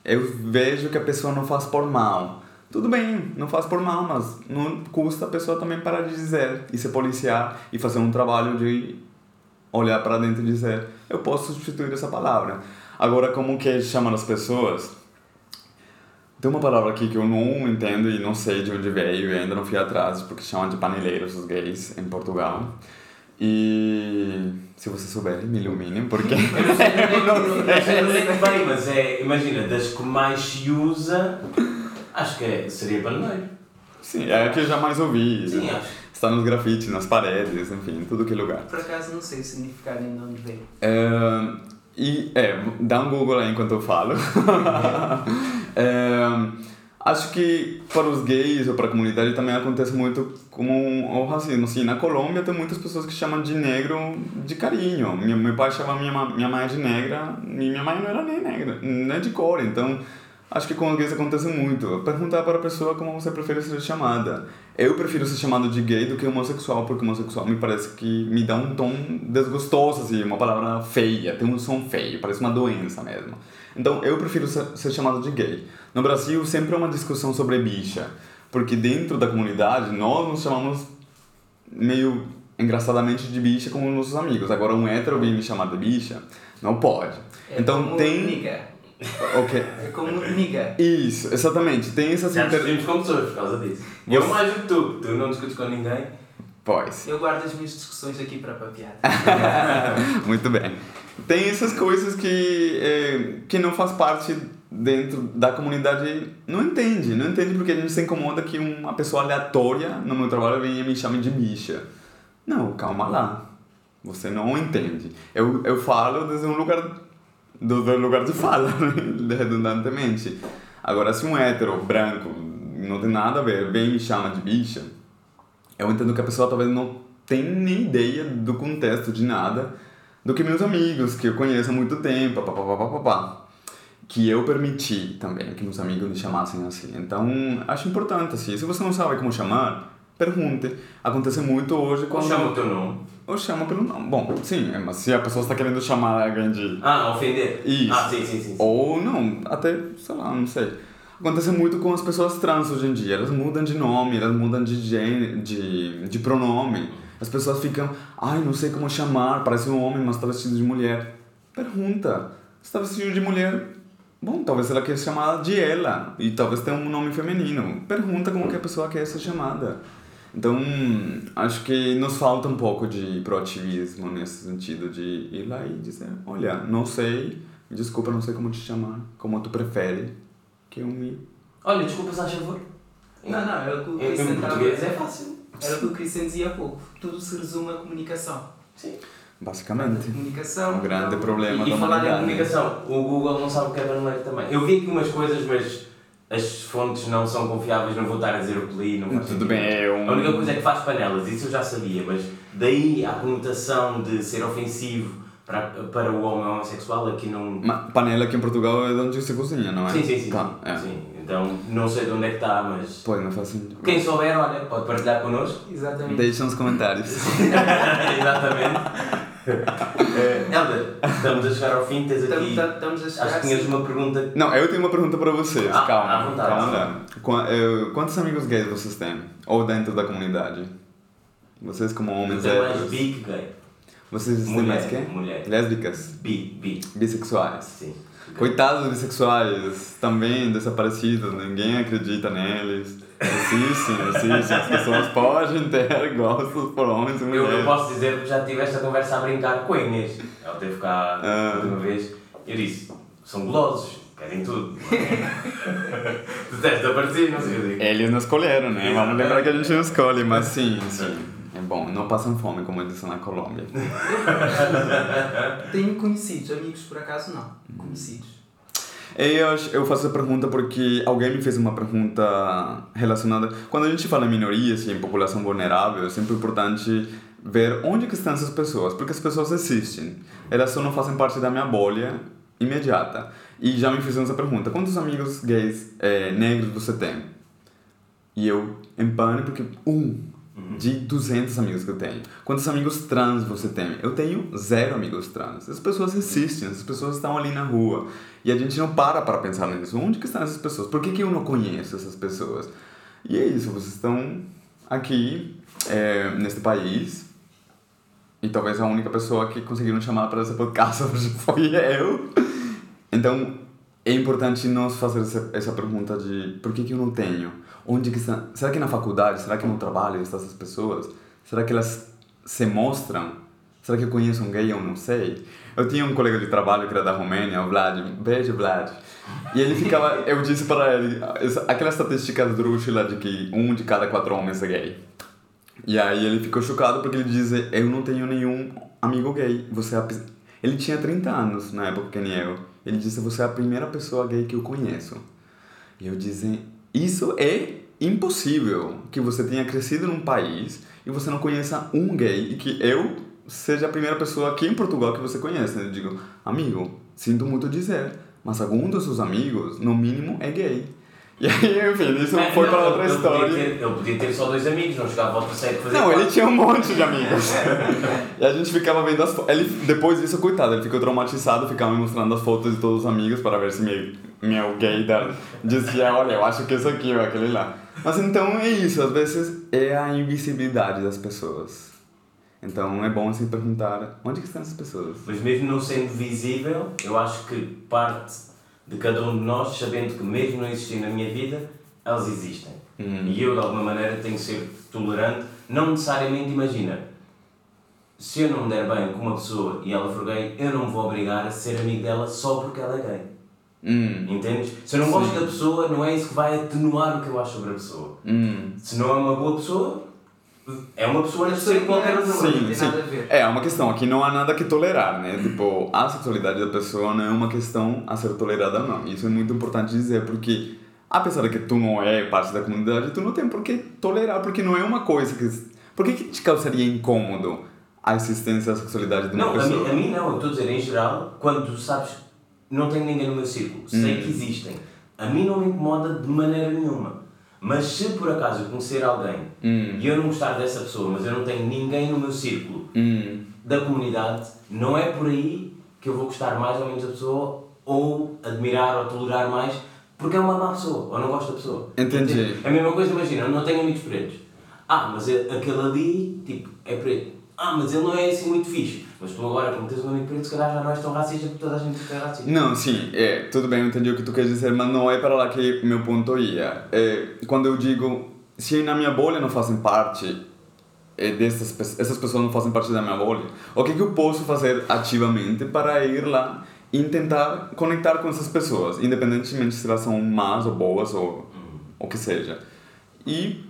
eu vejo que a pessoa não faz por mal. Tudo bem, não faz por mal, mas não custa a pessoa também parar de dizer e se policiar e fazer um trabalho de olhar para dentro e dizer, eu posso substituir essa palavra. Agora, como que chamam as pessoas? Tem uma palavra aqui que eu não entendo e não sei de onde veio e ainda não fui atrás, porque chamam de paneleiros os gays em Portugal. E se você souber, me ilumine, porque. eu não sei, eu não sei que bem, mas é, imagina, das que mais se usa, acho que é, seria paneleiro. Sim, é a que eu já mais ouvi. Sim, acho. Está nos grafites, nas paredes, enfim, tudo que é lugar. Por acaso não sei o significado de onde veio. É, e, é, dá um Google aí enquanto eu falo. é, acho que para os gays ou para a comunidade também acontece muito como o racismo. Assim, na Colômbia tem muitas pessoas que chamam de negro de carinho. Meu, meu pai chama minha, minha mãe de negra e minha mãe não era nem negra, nem de cor. Então, Acho que com gays acontece muito. Perguntar para a pessoa como você prefere ser chamada. Eu prefiro ser chamado de gay do que homossexual, porque homossexual me parece que me dá um tom desgostoso, assim, uma palavra feia, tem um som feio, parece uma doença mesmo. Então eu prefiro ser, chamado de gay. No Brasil sempre é uma discussão sobre bicha, porque dentro da comunidade nós nos chamamos meio engraçadamente de bicha como nossos amigos. Agora um hétero vem me chamar de bicha, não pode. É então tem. Ok. É como amiga. Isso, exatamente. Tem essas Já inter... discutimos com pessoas por causa disso. E eu mais do que tu, tu não discutes com ninguém. Pois. Eu guardo as minhas discussões aqui para a papiada. Muito bem. Tem essas coisas que, é, que não faz parte dentro da comunidade, não entende. Não entende porque a gente se incomoda que uma pessoa aleatória no meu trabalho venha e me chame de bicha. Não, calma lá. Você não entende. Eu, eu falo desde um lugar do, lugar de fala, né? redundantemente. Agora, se um hétero branco não tem nada a ver, vem e me chama de bicha, eu entendo que a pessoa talvez não tem nem ideia do contexto de nada do que meus amigos, que eu conheço há muito tempo, papapá, que eu permiti também que meus amigos me chamassem assim. Então, acho importante, assim, se você não sabe como chamar, pergunte. Acontece muito hoje quando... Chama o teu nome. Ou chama pelo nome. Bom, sim, é, mas se a pessoa está querendo chamar alguém de... Ah, ofender? Isso. Ah, sim, sim, sim. Ou não, até, sei lá, não sei. Acontece muito com as pessoas trans hoje em dia. Elas mudam de nome, elas mudam de, gênero, de, de pronome. As pessoas ficam, ai, não sei como chamar, parece um homem, mas está vestido de mulher. Pergunta, está vestido de mulher? Bom, talvez ela queira ser chamada de ela, e talvez tenha um nome feminino. Pergunta como que a pessoa quer ser chamada. Então, acho que nos falta um pouco de proativismo nesse sentido de ir lá e dizer, olha, não sei, desculpa, não sei como te chamar, como tu prefere, que eu me... Olha, desculpa, se favor. Não, não, era o que o Christian Em português é fácil. Era o que o Christian dizia há pouco. Tudo se resume à comunicação. Sim. Basicamente. Comunicação. Um grande então, problema e, e falar em comunicação, o Google não sabe o que é banaleiro também. Eu vi aqui umas coisas, mas as fontes não são confiáveis, não vou estar a dizer o que li, não Tudo bem, é um... A única coisa é que faz panelas, isso eu já sabia, mas daí a conotação de ser ofensivo para, para o homem homossexual aqui não... Mas panela aqui em Portugal é de onde se cozinha, não é? Sim, sim, sim. Tá, é. sim. Então, não sei de onde é que está, mas... Pois, não faz sentido. Quem souber, olha, pode partilhar connosco. Exatamente. Deixa nos comentários. Exatamente. é, Helder, estamos a chegar ao fim, tens aqui. Estamos a chegar. Acho que tinhas uma pergunta. Não, eu tenho uma pergunta para vocês. Ah, calma. À vontade. Calma. Eh, quantos amigos gays vocês têm? Ou dentro da comunidade? Vocês, como homens héteros. mais bi que gay. Vocês têm mais quem? Mulher. Lésbicas? Bi, bi. Bissexuais? Sim. Coitados dos bissexuais, também desaparecidos, ninguém acredita neles. Existem, existem, as pessoas podem ter gostos por homens e mulheres. Eu, eu posso dizer que já tive esta conversa a brincar com a Inês. Ela teve cá ah. uma vez. Eu disse: são gulosos, querem tudo. tu deste aparecer, não sei o que. Eles não escolheram, né? Vamos lembrar que a gente não escolhe, mas sim, sim. É bom, não passam fome, como eles dizem na Colômbia. Tenho conhecidos, amigos por acaso não. Conhecidos. Eu, eu faço essa pergunta porque alguém me fez uma pergunta relacionada... Quando a gente fala em minorias e em população vulnerável, é sempre importante ver onde que estão essas pessoas, porque as pessoas existem. Elas só não fazem parte da minha bolha imediata. E já me fizeram essa pergunta, quantos amigos gays é, negros você tem? E eu, em pânico, porque um de 200 amigos que eu tenho. Quantos amigos trans você tem? Eu tenho zero amigos trans. As pessoas existem, as pessoas estão ali na rua. E a gente não para para pensar nisso. Onde que estão essas pessoas? Por que, que eu não conheço essas pessoas? E é isso, vocês estão aqui, é, neste país, e talvez a única pessoa que conseguiram chamar para esse podcast hoje foi eu. Então, é importante nós fazer essa, essa pergunta de por que, que eu não tenho? Onde que está? Será que na faculdade? Será que no trabalho estão essas pessoas? Será que elas se mostram? Será que eu conheço um gay? Eu não sei. Eu tinha um colega de trabalho que era da Romênia, o Vlad. Beijo, Vlad. E ele ficava... Eu disse para ele... Aquela estatística drúxula de que um de cada quatro homens é gay. E aí ele ficou chocado porque ele diz: Eu não tenho nenhum amigo gay. Você é. Ele tinha 30 anos na época que nem eu. Ele disse: Você é a primeira pessoa gay que eu conheço. E eu disse: Isso é impossível que você tenha crescido num país e você não conheça um gay e que eu seja a primeira pessoa aqui em Portugal que você conhece. Eu digo: Amigo, sinto muito dizer, mas algum dos seus amigos, no mínimo, é gay. E aí, enfim, isso é, foi não, para outra ele história. Podia ter, ele podia ter só dois amigos, não chegava ao terceiro fazer Não, quatro. ele tinha um monte de amigos. e a gente ficava vendo as fotos. Ele, depois disso, coitado, ele ficou traumatizado, ficava me mostrando as fotos de todos os amigos para ver se meu, meu gay dela dizia, olha, eu acho que isso aqui ou aquele lá. Mas então é isso, às vezes é a invisibilidade das pessoas. Então é bom se assim, perguntar onde que estão essas pessoas. Mas mesmo não sendo visível, eu acho que parte de cada um de nós, sabendo que mesmo não existindo na minha vida, elas existem. Uhum. E eu, de alguma maneira, tenho que ser tolerante. Não necessariamente, imagina, se eu não me der bem com uma pessoa e ela for gay, eu não me vou obrigar a ser amigo dela só porque ela é gay. Hum. Entendes? Se eu não gosto da pessoa, não é isso que vai atenuar o que eu acho sobre a pessoa. Hum. Se não é uma boa pessoa, é uma pessoa necessária qualquer outra sim, sim. É uma questão, aqui não há nada que tolerar, né? Tipo, a sexualidade da pessoa não é uma questão a ser tolerada ou não. Isso é muito importante dizer, porque apesar de que tu não é parte da comunidade, tu não tem por que tolerar, porque não é uma coisa que... Por que, que te causaria incômodo a existência da sexualidade de uma não, pessoa? Não, a, a mim não, eu estou a dizer em geral, quando tu sabes, não tenho ninguém no meu círculo, sei hum. que existem, a mim não me incomoda de maneira nenhuma. Mas se por acaso eu conhecer alguém hum. e eu não gostar dessa pessoa, mas eu não tenho ninguém no meu círculo hum. da comunidade, não é por aí que eu vou gostar mais ou menos da pessoa ou admirar ou tolerar mais porque é uma má pessoa ou não gosto da pessoa. Entendi. É a mesma coisa, imagina, eu não tenho amigos pretos. Ah, mas aquele ali, tipo, é preto. Ah, mas ele não é assim muito fixe. Mas tu agora, como tens um amigo preto, se calhar já não és tão racista porque toda a gente é racista. Não, sim, é, tudo bem, eu entendi o que tu queres dizer, mas não é para lá que meu ponto ia. É, quando eu digo, se na minha bolha não fazem parte é, dessas essas pessoas não fazem parte da minha bolha, o que, que eu posso fazer ativamente para ir lá e tentar conectar com essas pessoas, independentemente se elas são más ou boas ou o que seja. E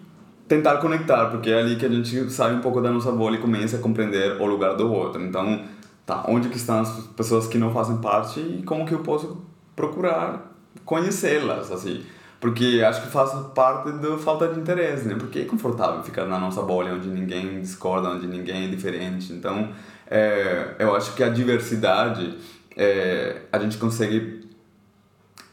tentar conectar, porque é ali que a gente sai um pouco da nossa bolha e começa a compreender o lugar do outro. Então, tá, onde que estão as pessoas que não fazem parte e como que eu posso procurar conhecê-las, assim. Porque acho que faz parte da falta de interesse, né? Porque é confortável ficar na nossa bolha onde ninguém discorda, onde ninguém é diferente. Então, é, eu acho que a diversidade é, a gente consegue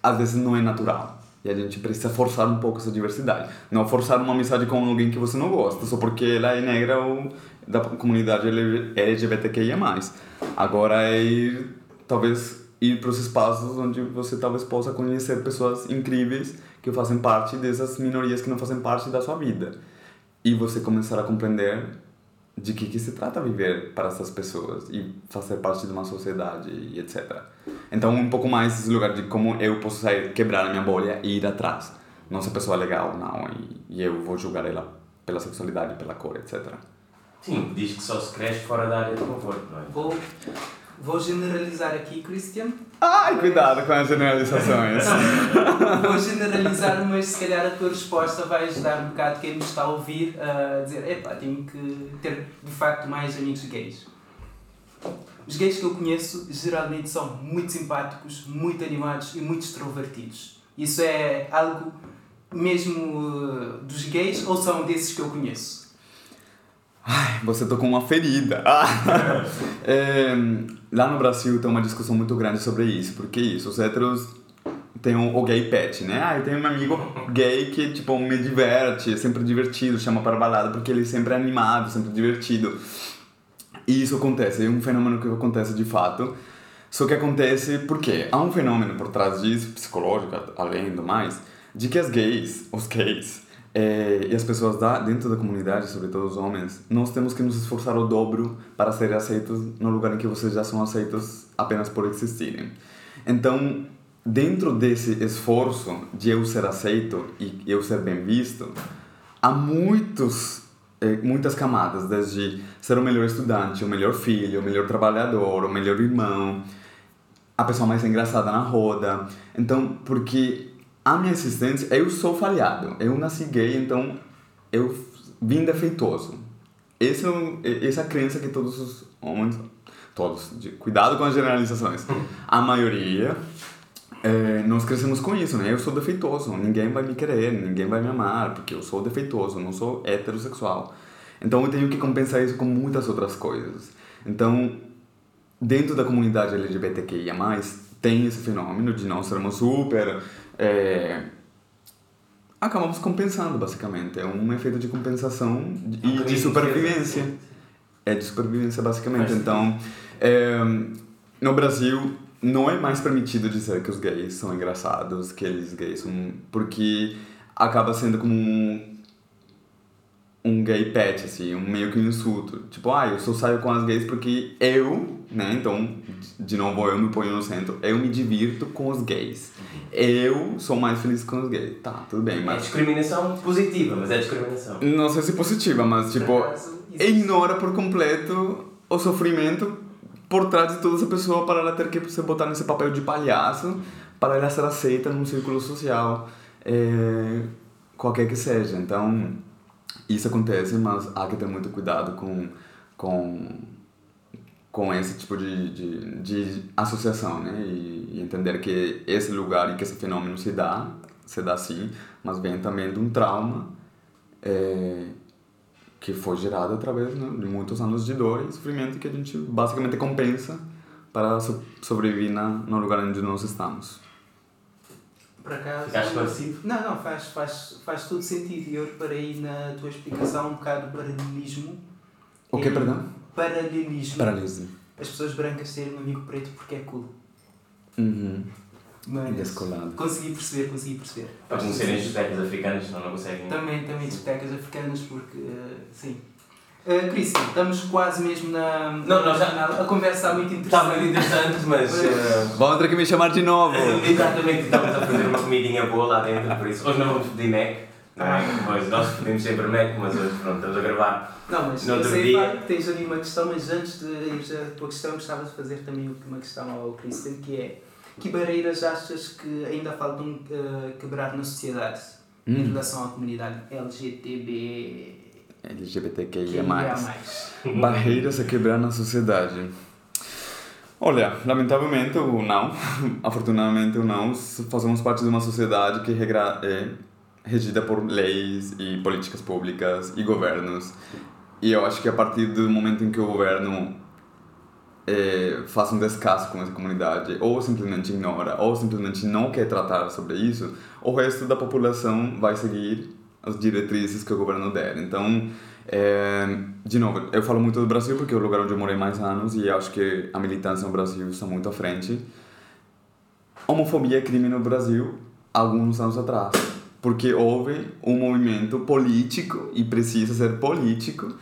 às vezes não é natural e a gente precisa forçar um pouco essa diversidade. Não forçar uma amizade com alguém que você não gosta, só porque ela é negra ou da comunidade LGBTQIA+. Agora é ir, talvez, ir para os espaços onde você talvez possa conhecer pessoas incríveis que fazem parte dessas minorias que não fazem parte da sua vida. E você começar a compreender de que, que se trata viver para essas pessoas e fazer parte de uma sociedade e etc. Então, um pouco mais esse lugar de como eu posso sair, quebrar a minha bolha e ir atrás. Não ser pessoa legal, não, e, e eu vou julgar ela pela sexualidade, pela cor, etc. Sim, diz que só se cresce fora da área de conforto, não é? Vou, Vou generalizar aqui, Christian. Ai, cuidado com as generalizações. Não, vou generalizar, mas se calhar a tua resposta vai ajudar um bocado quem nos está a ouvir a dizer: epá, tenho que ter de facto mais amigos gays. Os gays que eu conheço geralmente são muito simpáticos, muito animados e muito extrovertidos. Isso é algo mesmo uh, dos gays ou são desses que eu conheço? Ai, você tocou uma ferida. Ah. É, lá no Brasil tem uma discussão muito grande sobre isso, porque isso, os héteros têm o gay pet, né? Ah, eu tenho um amigo gay que, tipo, me diverte, é sempre divertido, chama para balada porque ele sempre é animado, sempre divertido. E isso acontece, é um fenômeno que acontece de fato. Só que acontece porque há um fenômeno por trás disso, psicológico, além do mais, de que as gays, os gays, é, e as pessoas da, dentro da comunidade, sobretudo os homens, nós temos que nos esforçar o dobro para serem aceitos no lugar em que vocês já são aceitos apenas por existirem. Então, dentro desse esforço de eu ser aceito e eu ser bem visto, há muitos muitas camadas, desde ser o melhor estudante, o melhor filho, o melhor trabalhador, o melhor irmão, a pessoa mais engraçada na roda. Então, porque a minha existência, eu sou falhado. Eu nasci gay, então eu vim defeituoso. Esse é essa é a crença que todos os homens, todos, de, cuidado com as generalizações, a maioria, é, nós crescemos com isso, né? Eu sou defeituoso, ninguém vai me querer, ninguém vai me amar, porque eu sou defeituoso, não sou heterossexual. Então eu tenho que compensar isso com muitas outras coisas. Então, dentro da comunidade LGBTQIA+, tem esse fenômeno de não sermos super é, acabamos compensando, basicamente. É um efeito de compensação e de supervivência. É de supervivência, basicamente. Então, é, no Brasil, não é mais permitido dizer que os gays são engraçados, que eles gays são... Porque acaba sendo como um um gay pet, assim, um meio que um insulto. Tipo, ah, eu só saio com as gays porque eu, né, então, de novo, eu me ponho no centro, eu me divirto com os gays. Eu sou mais feliz com os gays. Tá, tudo bem, mas... É discriminação positiva, mas é discriminação. Não sei se positiva, mas, tipo, ignora por completo o sofrimento por trás de toda essa pessoa para ela ter que se botar nesse papel de palhaço para ela ser aceita num círculo social, é, qualquer que seja. Então isso acontece, mas há que ter muito cuidado com, com, com esse tipo de, de, de associação, né? E, e, entender que esse lugar e que esse fenômeno se dá, se dá sim, mas vem também de um trauma é, que foi gerado através né, de muitos anos de dor e sofrimento que a gente basicamente compensa para sobreviver na, no lugar onde nós estamos. Por acaso. Ficaste esclarecido? Não, não, faz, faz, faz todo sentido. E eu reparei na tua explicação um bocado do paralelismo. O que, perdão? Paralelismo. Paralelismo. As pessoas brancas terem um amigo preto porque é cool. Uhum. Mas Descolado. consegui perceber, consegui perceber. Para conhecerem as discotecas africanas, senão não conseguem. Também, também discotecas africanas, porque. Uh, sim. Uh, Cristian, estamos quase mesmo na. Não, nós já- na- A conversa está muito interessante. Está muito interessante, mas. uh, Vão ter que me chamar de novo. Exatamente, estamos a fazer uma comidinha boa lá dentro, por isso hoje não vamos pedir Mac, não é? Pois nós pedimos sempre Mac, mas hoje pronto, estamos a gravar. Não, mas No eu outro sei dia- claro, que tens ali uma questão, mas antes de irmos à tua questão, gostava de fazer também uma questão ao Christian, que é que barreiras achas que ainda faltam eh, quebrar na sociedade em Hum. relação à comunidade LGTB? LGBTQIA+. Barreiras a quebrar na sociedade. Olha, lamentavelmente ou não, afortunadamente ou não, fazemos parte de uma sociedade que regra é regida por leis e políticas públicas e governos. E eu acho que a partir do momento em que o governo é, faz um descaso com essa comunidade, ou simplesmente ignora, ou simplesmente não quer tratar sobre isso, o resto da população vai seguir as diretrizes que o governo der. Então, é, de novo, eu falo muito do Brasil porque é o lugar onde eu morei mais anos e acho que a militância no Brasil está muito à frente. Homofobia é crime no Brasil alguns anos atrás, porque houve um movimento político, e precisa ser político,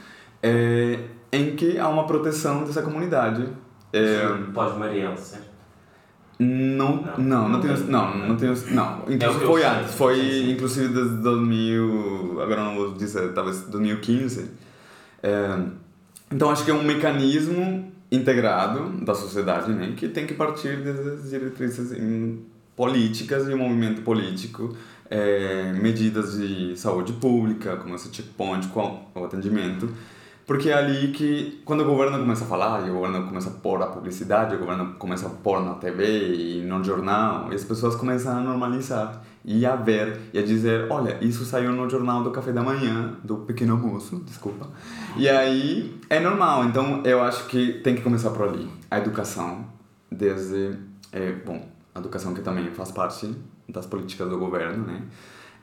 é, em que há uma proteção dessa comunidade. É, Pós-Marielle, certo? não, Não. não, não tenho, não, não tenho, não. É o que Inclusive eu foi antes, foi inclusive desde 2000, agora não vou dizer, talvez 2015. É, então acho que é um mecanismo integrado da sociedade, né, que tem que partir das diretrizes em políticas e movimento político, é, medidas de saúde pública, como esse checkpoint, com o atendimento, porque é ali que, quando o governo começa a falar, e o governo começa a pôr a publicidade, o governo começa a pôr na TV e no jornal, e as pessoas começam a normalizar e a ver e a dizer: olha, isso saiu no jornal do café da manhã, do pequeno almoço, desculpa. E aí é normal, então eu acho que tem que começar por ali. A educação, desde. É, bom, a educação que também faz parte das políticas do governo, né?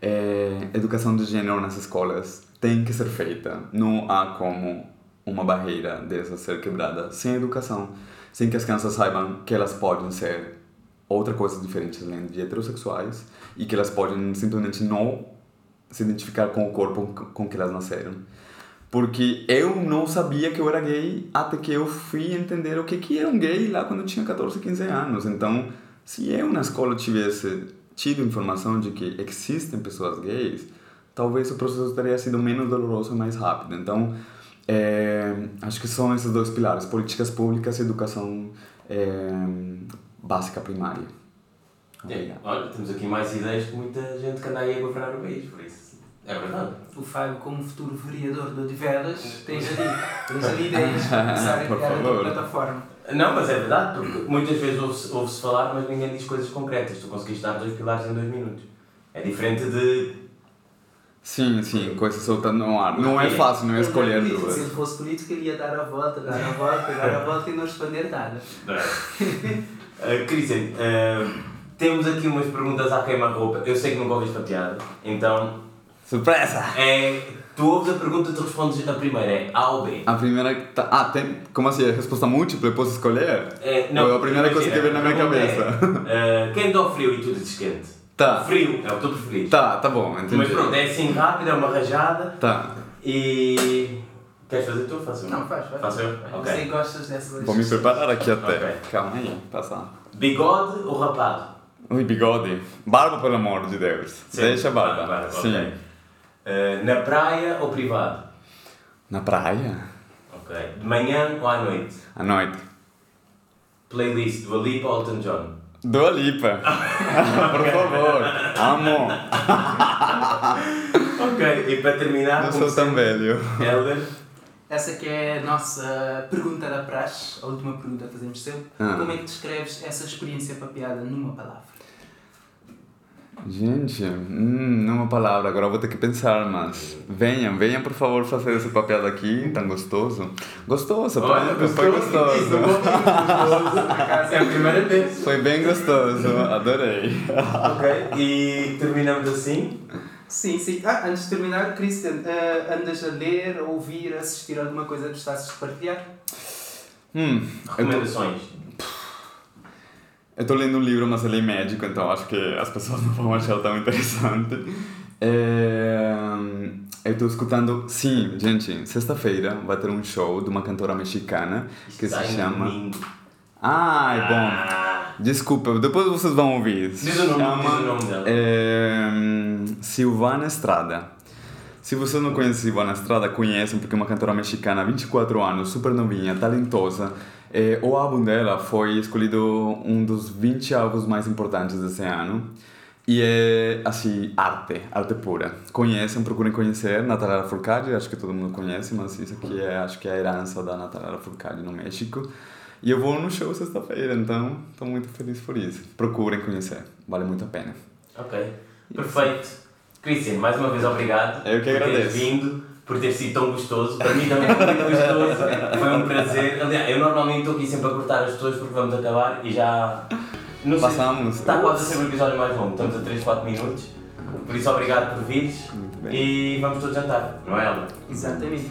É, educação de gênero nas escolas tem que ser feita. Não há como uma barreira dessa ser quebrada sem educação, sem que as crianças saibam que elas podem ser outra coisa diferente além de heterossexuais e que elas podem simplesmente não se identificar com o corpo com que elas nasceram. Porque eu não sabia que eu era gay até que eu fui entender o que que era um gay lá quando eu tinha 14, 15 anos. Então, se eu na escola tivesse tido informação de que existem pessoas gays, talvez o processo teria sido menos doloroso e mais rápido. Então, é, acho que são esses dois pilares: políticas públicas e educação é, básica primária. É, olha, temos aqui mais ideias que muita gente que anda aí a governar o país, por isso. É verdade. O Fábio, como futuro vereador do Odivelas, tens ali, tens ali ideias para começar a criar a tua plataforma. Não, mas é verdade, porque muitas vezes ouve-se ouve falar, mas ninguém diz coisas concretas. Tu conseguiste dar dois pilares em dois minutos. É diferente de. Sim, sim, coisa soltando no ar. Não é fácil, não é escolher político, duas. Se ele fosse político, ele ia dar a volta, dar a volta, dar a volta e não responder nada. uh, Cristian, uh, temos aqui umas perguntas à queima-roupa. Eu sei que nunca ouviste a piada, então. Surpresa! É, tu ouves a pergunta e tu respondes a primeira, é A ou B. A primeira. Tá, ah, tem. Como assim? É resposta múltipla? Eu posso escolher? É, Ou é a primeira coisa que vem na minha a cabeça? É, uh, quente ou frio e tu dizes quente? Tá. Frio, é o que tu preferis. Tá, tá bom, entendi. Mas pronto, é assim rápido, é uma rajada Tá. e. Queres fazer tu faço eu? Não, faz, faz. Faço eu? Ok. que gostas dessas Vou me preparar aqui até. Ok. Calma aí, passar. Bigode ou rapado? Ui, bigode. Barba, pelo amor de Deus. Sim. Deixa a barba. Ah, barba, Sim. ok. Uh, na praia ou privado? Na praia? Ok. De manhã ou à noite? À noite. Playlist do Alipa ou Elton John? Dua Lipa. Por favor. Amo. ok, e para terminar, Não sou tão velho. Helder, Essa que é a nossa pergunta da praxe, a última pergunta que fazemos sempre. Ah. Como é que descreves essa experiência papiada numa palavra? Gente, hum, numa palavra, agora vou ter que pensar, mas venham, venham por favor fazer esse papel aqui, tão gostoso. Gostoso, Olha, foi, foi gostou, isso, gostoso. gostoso. É a primeira vez. Foi bem gostoso, adorei. Ok, e terminamos assim. Sim, sim. Ah, antes de terminar, Christian, ah, andas a ler, a ouvir, a assistir alguma coisa que gostasses de partilhar? Hum, eu tô, Recomendações. Eu tô lendo um livro, mas ele é médico, então acho que as pessoas não vão achar tão interessante. É, eu tô escutando, sim, gente, sexta-feira vai ter um show de uma cantora mexicana que Está se chama... domingo. Ai, bom. Ah, Desculpa, depois vocês vão ouvir. Se Diz o nome, chama, diz o nome dela. é, Silvana Estrada. Se você não conhece Silvana Estrada, conhecem porque é uma cantora mexicana, 24 anos, super novinha, talentosa. É, o álbum dela foi escolhido um dos 20 álbuns mais importantes desse ano. E é, assim, arte, arte pura. Conhecem, procurem conhecer Natália Lafourcade, acho que todo mundo conhece, mas isso aqui é, acho que é a herança da Natália Lafourcade no México. E eu vou no show sexta-feira, então estou muito feliz por isso. Procurem conhecer, vale muito a pena. Ok, perfeito. Cristian, mais uma vez obrigado Eu que por teres agradeço. vindo, por ter sido tão gostoso. Para mim também foi muito gostoso. Foi um prazer. Aliás, eu normalmente estou aqui sempre a cortar as pessoas porque vamos acabar e já. Não sei, Passamos. Está quase a ser o episódio mais longo, estamos a 3, 4 minutos. Por isso, obrigado por vires e vamos todos jantar, não é, Ela? Exatamente.